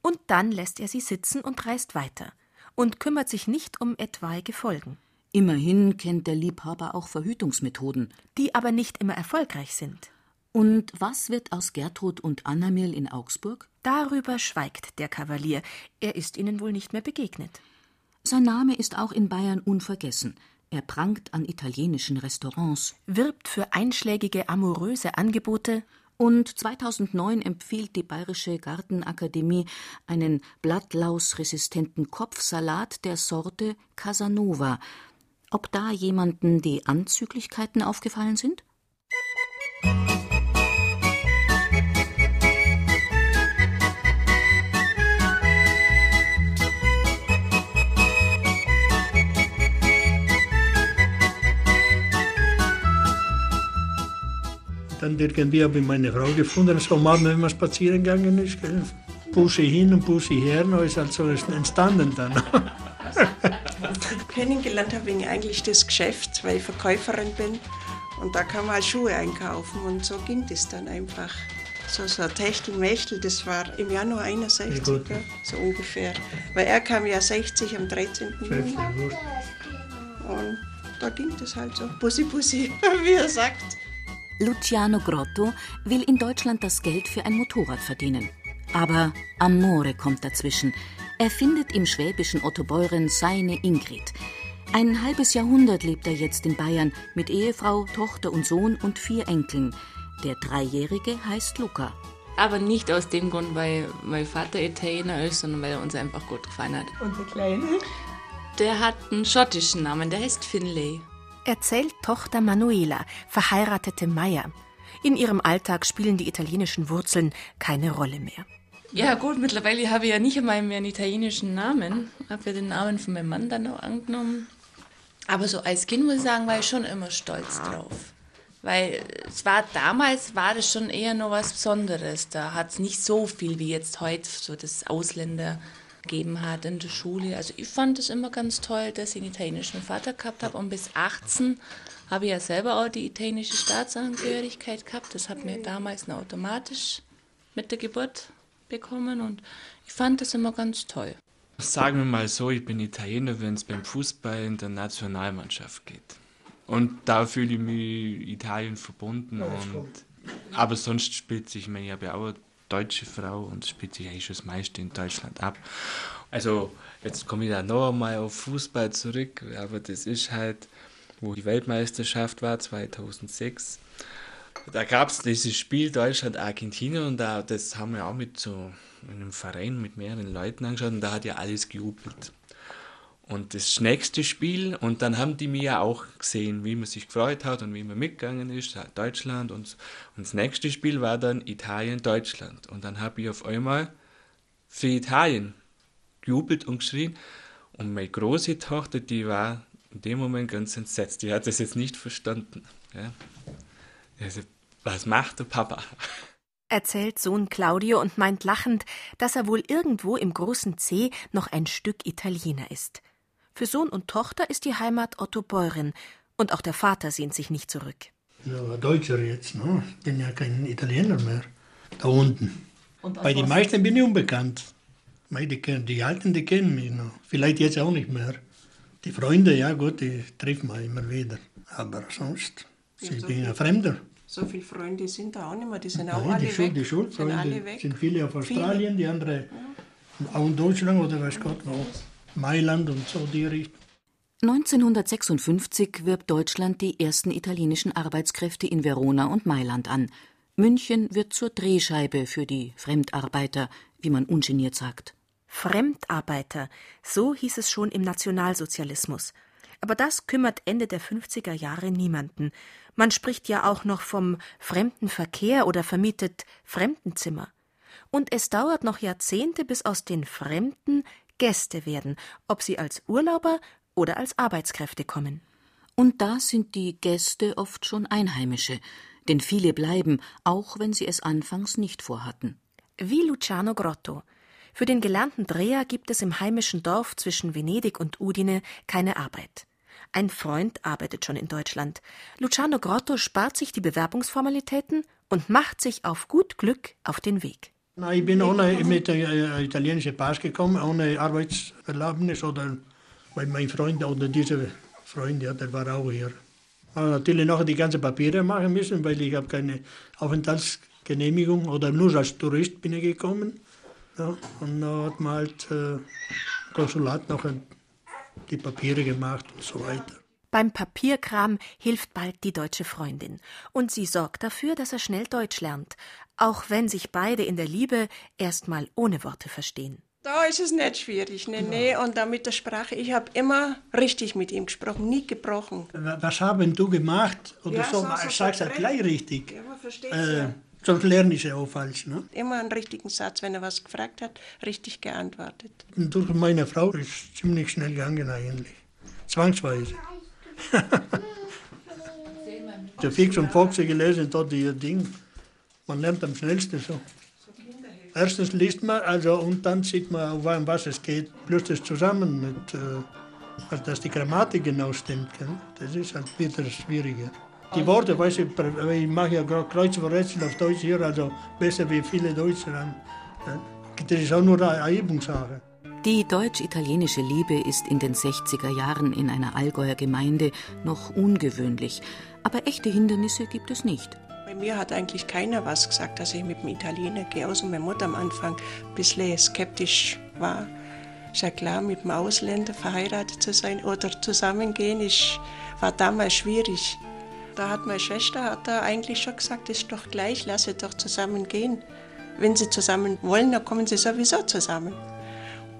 Und dann lässt er sie sitzen und reist weiter und kümmert sich nicht um etwaige Folgen. Immerhin kennt der Liebhaber auch Verhütungsmethoden, die aber nicht immer erfolgreich sind. Und was wird aus Gertrud und Annamirl in Augsburg? Darüber schweigt der Kavalier. Er ist ihnen wohl nicht mehr begegnet. Sein Name ist auch in Bayern unvergessen. Er prangt an italienischen Restaurants, wirbt für einschlägige amoröse Angebote und 2009 empfiehlt die Bayerische Gartenakademie einen blattlausresistenten Kopfsalat der Sorte Casanova. Ob da jemanden die Anzüglichkeiten aufgefallen sind? Dann irgendwie habe ich meine Frau gefunden, so Abend, wenn man spazieren gegangen ist. Gell? Bussi hin und Bussi her, noch ist halt so entstanden dann. Kennengelernt habe ich eigentlich das Geschäft, weil ich Verkäuferin bin. Und da kann man halt Schuhe einkaufen und so ging das dann einfach. So, so ein Techtelmechtel, das war im Januar 61, ja, so ungefähr. Weil er kam ja 60 am 13. Juni. Und da ging das halt so, Bussi Bussi, wie er sagt. Luciano Grotto will in Deutschland das Geld für ein Motorrad verdienen. Aber Amore kommt dazwischen. Er findet im schwäbischen Ottobeuren seine Ingrid. Ein halbes Jahrhundert lebt er jetzt in Bayern mit Ehefrau, Tochter und Sohn und vier Enkeln. Der Dreijährige heißt Luca. Aber nicht aus dem Grund, weil mein Vater Italiener ist, sondern weil er uns einfach gut gefallen hat. Und der Kleine? Der hat einen schottischen Namen, der heißt Finlay erzählt Tochter Manuela, verheiratete Meier. In ihrem Alltag spielen die italienischen Wurzeln keine Rolle mehr. Ja gut, mittlerweile habe ich ja nicht einmal mehr einen italienischen Namen. Habe ja den Namen von meinem Mann dann noch angenommen. Aber so als Kind muss ich sagen, war ich schon immer stolz drauf. Weil es war damals war das schon eher noch was Besonderes. Da hat es nicht so viel wie jetzt heute, so das Ausländer gegeben hat in der Schule. Also ich fand es immer ganz toll, dass ich einen italienischen Vater gehabt habe und bis 18 habe ich ja selber auch die italienische Staatsangehörigkeit gehabt. Das hat mir damals automatisch mit der Geburt bekommen und ich fand das immer ganz toll. Sagen wir mal so, ich bin Italiener, wenn es beim Fußball in der Nationalmannschaft geht. Und da fühle ich mich Italien verbunden. Und, aber sonst spielt sich, ich habe ja auch deutsche Frau und spielt sich eigentlich das meiste in Deutschland ab. Also jetzt komme ich da noch einmal auf Fußball zurück, aber das ist halt, wo die Weltmeisterschaft war 2006. Da gab es dieses Spiel Deutschland-Argentinien und da, das haben wir auch mit so einem Verein mit mehreren Leuten angeschaut und da hat ja alles gejubelt. Und das nächste Spiel, und dann haben die mir ja auch gesehen, wie man sich gefreut hat und wie man mitgegangen ist, Deutschland. Und, und das nächste Spiel war dann Italien-Deutschland. Und dann habe ich auf einmal für Italien gejubelt und geschrien. Und meine große Tochter, die war in dem Moment ganz entsetzt. Die hat das jetzt nicht verstanden. Ja. Also, was macht der Papa? Erzählt Sohn Claudio und meint lachend, dass er wohl irgendwo im großen C noch ein Stück Italiener ist. Für Sohn und Tochter ist die Heimat Otto Beuren und auch der Vater sehnt sich nicht zurück. Ja, Deutscher jetzt, ne? Ich bin ja kein Italiener mehr. Da unten. Bei den meisten bin ich unbekannt. Die, die Alten, die kennen mich noch. Vielleicht jetzt auch nicht mehr. Die Freunde, ja gut, die treffen wir immer wieder. Aber sonst, ja, ich so bin ein Fremder. So viele Freunde sind da auch nicht mehr. Die sind auch Nein, alle die Schul weg. Die Schulfreunde sind, sind viele auf Australien, viele. die andere ja. auch in Deutschland oder weiß Gott wo. Mailand und so die Richtung. 1956 wirbt Deutschland die ersten italienischen Arbeitskräfte in Verona und Mailand an. München wird zur Drehscheibe für die Fremdarbeiter, wie man ungeniert sagt. Fremdarbeiter, so hieß es schon im Nationalsozialismus. Aber das kümmert Ende der 50er Jahre niemanden. Man spricht ja auch noch vom Fremdenverkehr oder vermietet Fremdenzimmer. Und es dauert noch Jahrzehnte, bis aus den Fremden Gäste werden, ob sie als Urlauber oder als Arbeitskräfte kommen. Und da sind die Gäste oft schon Einheimische, denn viele bleiben, auch wenn sie es anfangs nicht vorhatten. Wie Luciano Grotto. Für den gelernten Dreher gibt es im heimischen Dorf zwischen Venedig und Udine keine Arbeit. Ein Freund arbeitet schon in Deutschland. Luciano Grotto spart sich die Bewerbungsformalitäten und macht sich auf gut Glück auf den Weg. Na, ich bin ohne mit dem äh, italienischen Pass gekommen, ohne Arbeitserlaubnis oder weil mein Freund oder dieser Freund, ja, der war auch hier. Aber natürlich noch die ganzen Papiere machen müssen, weil ich habe keine Aufenthaltsgenehmigung oder nur als Tourist bin ich gekommen. Ja, und dann hat man halt äh, Konsulat noch die Papiere gemacht und so weiter. Beim Papierkram hilft bald die deutsche Freundin und sie sorgt dafür, dass er schnell Deutsch lernt, auch wenn sich beide in der Liebe erstmal ohne Worte verstehen. Da ist es nicht schwierig, ne, ne. Und da mit der Sprache, ich habe immer richtig mit ihm gesprochen, nie gebrochen. Was haben du gemacht? Oder ja, so, so, so sagst du gleich richtig. Ja, man versteht äh, ja. Sonst lerne ich es auch falsch. Ne? Immer einen richtigen Satz, wenn er was gefragt hat, richtig geantwortet. Und durch meine Frau ist es ziemlich schnell gegangen eigentlich. Zwangsweise. Der Fix und Foxy gelesen, dort die Ding. Man lernt am schnellsten so. Erstens liest man, also und dann sieht man, um was es geht. Plus das zusammen mit, äh, also dass die Grammatik genau stimmt. Gell? Das ist halt wieder schwieriger. Die Worte, weiß ich, ich mache ja Kreuzworträtsel auf Deutsch hier, also besser wie viele Deutsche. Das ist auch nur eine Übungssache. Die deutsch-italienische Liebe ist in den 60er Jahren in einer Allgäuer Gemeinde noch ungewöhnlich. Aber echte Hindernisse gibt es nicht. Mir hat eigentlich keiner was gesagt, dass ich mit dem Italiener gehe, außer meine Mutter am Anfang ein bisschen skeptisch war. Ist ja klar, mit dem Ausländer verheiratet zu sein oder zusammengehen, ist, war damals schwierig. Da hat meine Schwester hat da eigentlich schon gesagt, ist doch gleich, lass sie doch zusammen gehen. Wenn sie zusammen wollen, dann kommen sie sowieso zusammen.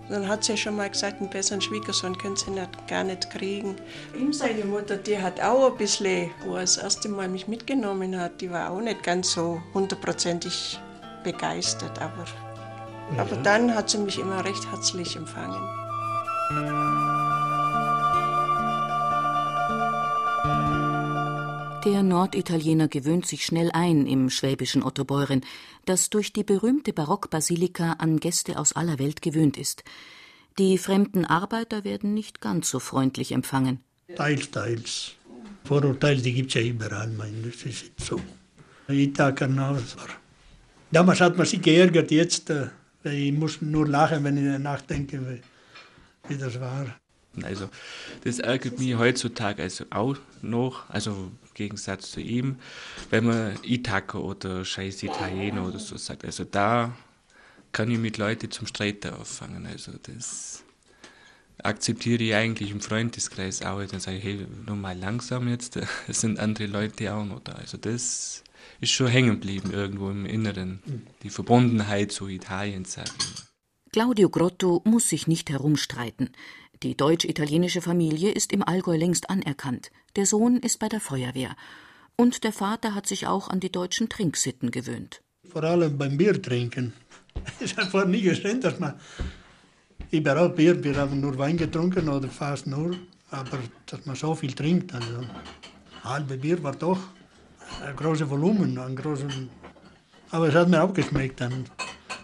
Dann hat sie ja schon mal gesagt, einen besseren Schwiegersohn können sie nicht, gar nicht kriegen. Ihm seine Mutter, die hat auch ein bisschen, wo er das erste Mal mich mitgenommen hat, die war auch nicht ganz so hundertprozentig begeistert. Aber, ja. aber dann hat sie mich immer recht herzlich empfangen. Der Norditaliener gewöhnt sich schnell ein im schwäbischen Ottobeuren, das durch die berühmte Barockbasilika an Gäste aus aller Welt gewöhnt ist. Die fremden Arbeiter werden nicht ganz so freundlich empfangen. Teils, teils. Vorurteile, die gibt es ja überall, mein, das ist jetzt so. Damals hat man sich geärgert, jetzt, äh, ich muss nur lachen, wenn ich nachdenke, wie das war. Also das ärgert mich heutzutage also auch noch, also Gegensatz zu ihm, wenn man Itaka oder Scheiß Italiener oder so sagt. Also da kann ich mit Leuten zum Streiten auffangen. Also das akzeptiere ich eigentlich im Freundeskreis auch. Dann sage ich, hey, nur mal langsam jetzt, es sind andere Leute auch noch da. Also das ist schon hängen geblieben irgendwo im Inneren. Die Verbundenheit zu Italien, sage ich. Claudio Grotto muss sich nicht herumstreiten. Die deutsch-italienische Familie ist im Allgäu längst anerkannt. Der Sohn ist bei der Feuerwehr. Und der Vater hat sich auch an die deutschen Trinksitten gewöhnt. Vor allem beim Bier trinken. Es hat vorher nie gesehen, dass man überall Bier, wir haben nur Wein getrunken oder fast nur, aber dass man so viel trinkt. Also halbe Bier war doch ein großes Volumen, ein großen, aber es hat mir auch geschmeckt.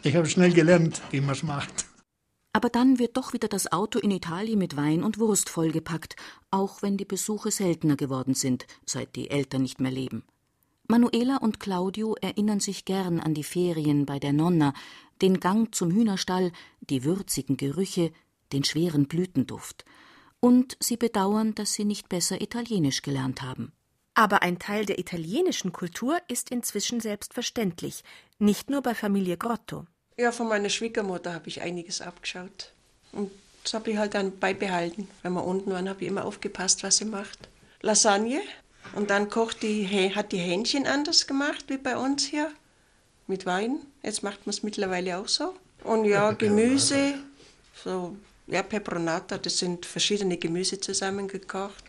Ich habe schnell gelernt, wie man es macht. Aber dann wird doch wieder das Auto in Italien mit Wein und Wurst vollgepackt, auch wenn die Besuche seltener geworden sind, seit die Eltern nicht mehr leben. Manuela und Claudio erinnern sich gern an die Ferien bei der Nonna, den Gang zum Hühnerstall, die würzigen Gerüche, den schweren Blütenduft. Und sie bedauern, dass sie nicht besser Italienisch gelernt haben. Aber ein Teil der italienischen Kultur ist inzwischen selbstverständlich, nicht nur bei Familie Grotto. Ja, von meiner Schwiegermutter habe ich einiges abgeschaut. Und das habe ich halt dann beibehalten. Wenn wir unten waren, habe ich immer aufgepasst, was sie macht. Lasagne. Und dann kocht die, hat die Hähnchen anders gemacht wie bei uns hier. Mit Wein. Jetzt macht man es mittlerweile auch so. Und ja, Gemüse. So, ja, Peperonata, das sind verschiedene Gemüse zusammengekocht.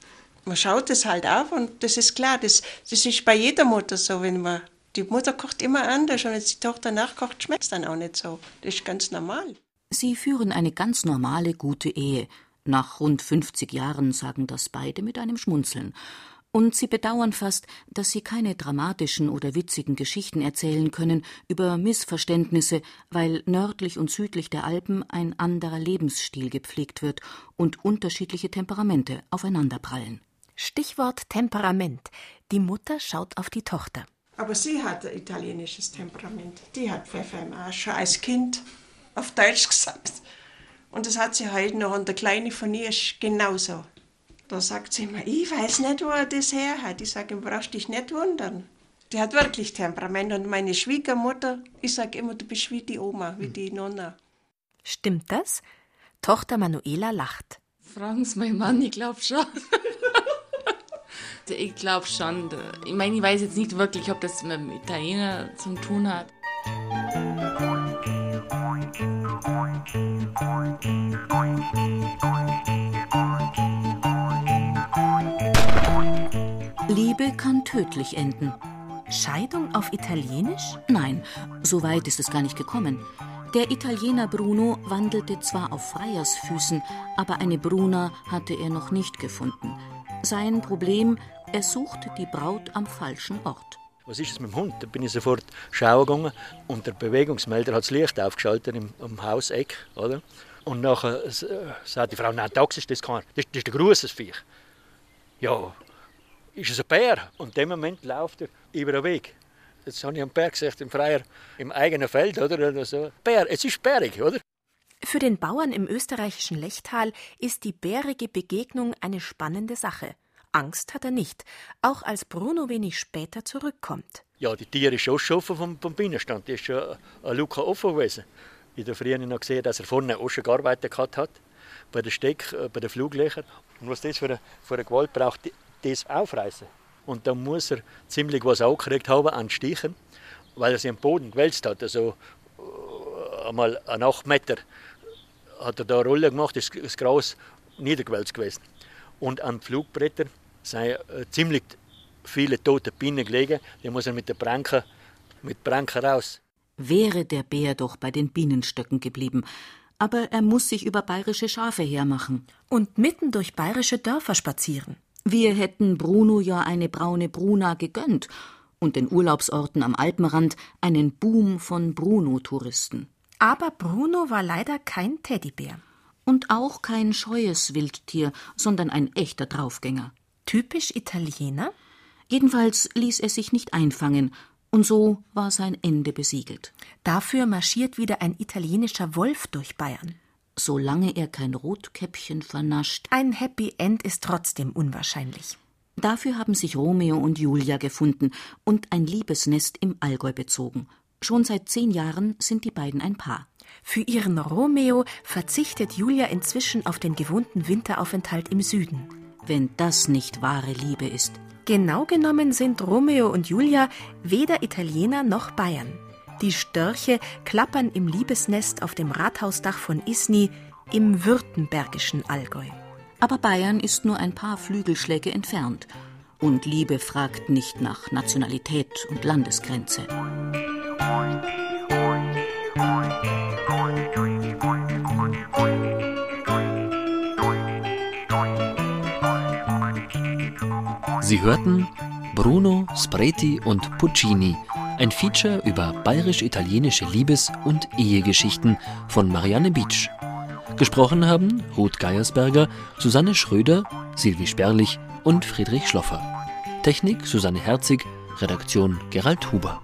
Man schaut es halt auf und das ist klar, das, das ist bei jeder Mutter so, wenn man die Mutter kocht immer anders und wenn die Tochter nachkocht, schmeckt es dann auch nicht so. Das ist ganz normal. Sie führen eine ganz normale, gute Ehe. Nach rund 50 Jahren sagen das beide mit einem Schmunzeln. Und sie bedauern fast, dass sie keine dramatischen oder witzigen Geschichten erzählen können über Missverständnisse, weil nördlich und südlich der Alpen ein anderer Lebensstil gepflegt wird und unterschiedliche Temperamente aufeinanderprallen. Stichwort Temperament. Die Mutter schaut auf die Tochter. Aber sie hat ein italienisches Temperament. Die hat Pfeffer im Arsch, schon als Kind auf Deutsch gesagt. Und das hat sie heute noch. Und der Kleine von ihr ist genauso. Da sagt sie immer, ich weiß nicht, wo er das her hat. Ich sage, brauchst dich nicht wundern. Die hat wirklich Temperament. Und meine Schwiegermutter, ich sage immer, du bist wie die Oma, wie die Nonna. Stimmt das? Tochter Manuela lacht. Fragen Sie meinen Mann, ich glaube schon. ich glaube schon. Ich meine, ich weiß jetzt nicht wirklich, ob das mit dem Italiener zu tun hat. Liebe kann tödlich enden. Scheidung auf Italienisch? Nein, so weit ist es gar nicht gekommen. Der Italiener Bruno wandelte zwar auf Freiersfüßen, aber eine Bruna hatte er noch nicht gefunden. Sein Problem, er suchte die Braut am falschen Ort. Was ist es mit dem Hund? Da bin ich sofort schauen gegangen und der Bewegungsmelder hat das Licht aufgeschaltet im, im Hauseck, oder? Und nachher äh, sagt die Frau, nein, das ist, das, kann, das, das ist der großes Viech. Ja, ist es ein Bär? Und in dem Moment läuft er über den Weg. Jetzt habe ich einen Bär gesagt, im Freier, im eigenen Feld, oder? oder so. Bär, es ist bärig, oder? Für den Bauern im österreichischen Lechtal ist die bärige Begegnung eine spannende Sache. Angst hat er nicht, auch als Bruno wenig später zurückkommt. Ja, die Tiere ist schon offen vom, vom Bienenstand. Die ist schon eine Luke offen gewesen. Ich habe früher noch gesehen, dass er vorne auch schon gearbeitet hat, bei den Steck, äh, bei den Fluglöchern. Und was das für eine, für eine Gewalt braucht, das aufreißen. Und dann muss er ziemlich was angekriegt haben an Stichen, weil er sich am Boden gewälzt hat. Also äh, einmal an 8 Meter hat er da eine Rolle gemacht, ist das Gras niedergewälzt gewesen. Und an Flugbrettern sind äh, ziemlich viele tote Bienen gelegen. Die muss er mit der Branke, mit Branke raus. Wäre der Bär doch bei den Bienenstöcken geblieben. Aber er muss sich über bayerische Schafe hermachen. Und mitten durch bayerische Dörfer spazieren. Wir hätten Bruno ja eine braune Bruna gegönnt und den Urlaubsorten am Alpenrand einen Boom von Bruno-Touristen. Aber Bruno war leider kein Teddybär. Und auch kein scheues Wildtier, sondern ein echter Draufgänger. Typisch Italiener? Jedenfalls ließ er sich nicht einfangen, und so war sein Ende besiegelt. Dafür marschiert wieder ein italienischer Wolf durch Bayern. Solange er kein Rotkäppchen vernascht. Ein Happy End ist trotzdem unwahrscheinlich. Dafür haben sich Romeo und Julia gefunden und ein Liebesnest im Allgäu bezogen. Schon seit zehn Jahren sind die beiden ein Paar. Für ihren Romeo verzichtet Julia inzwischen auf den gewohnten Winteraufenthalt im Süden. Wenn das nicht wahre Liebe ist. Genau genommen sind Romeo und Julia weder Italiener noch Bayern. Die Störche klappern im Liebesnest auf dem Rathausdach von Isny im württembergischen Allgäu. Aber Bayern ist nur ein paar Flügelschläge entfernt. Und Liebe fragt nicht nach Nationalität und Landesgrenze. Sie hörten Bruno, Spreti und Puccini, ein Feature über bayerisch-italienische Liebes- und Ehegeschichten von Marianne Beach. Gesprochen haben Ruth Geiersberger, Susanne Schröder, Silvi Sperlich und Friedrich Schloffer. Technik Susanne Herzig, Redaktion Gerald Huber.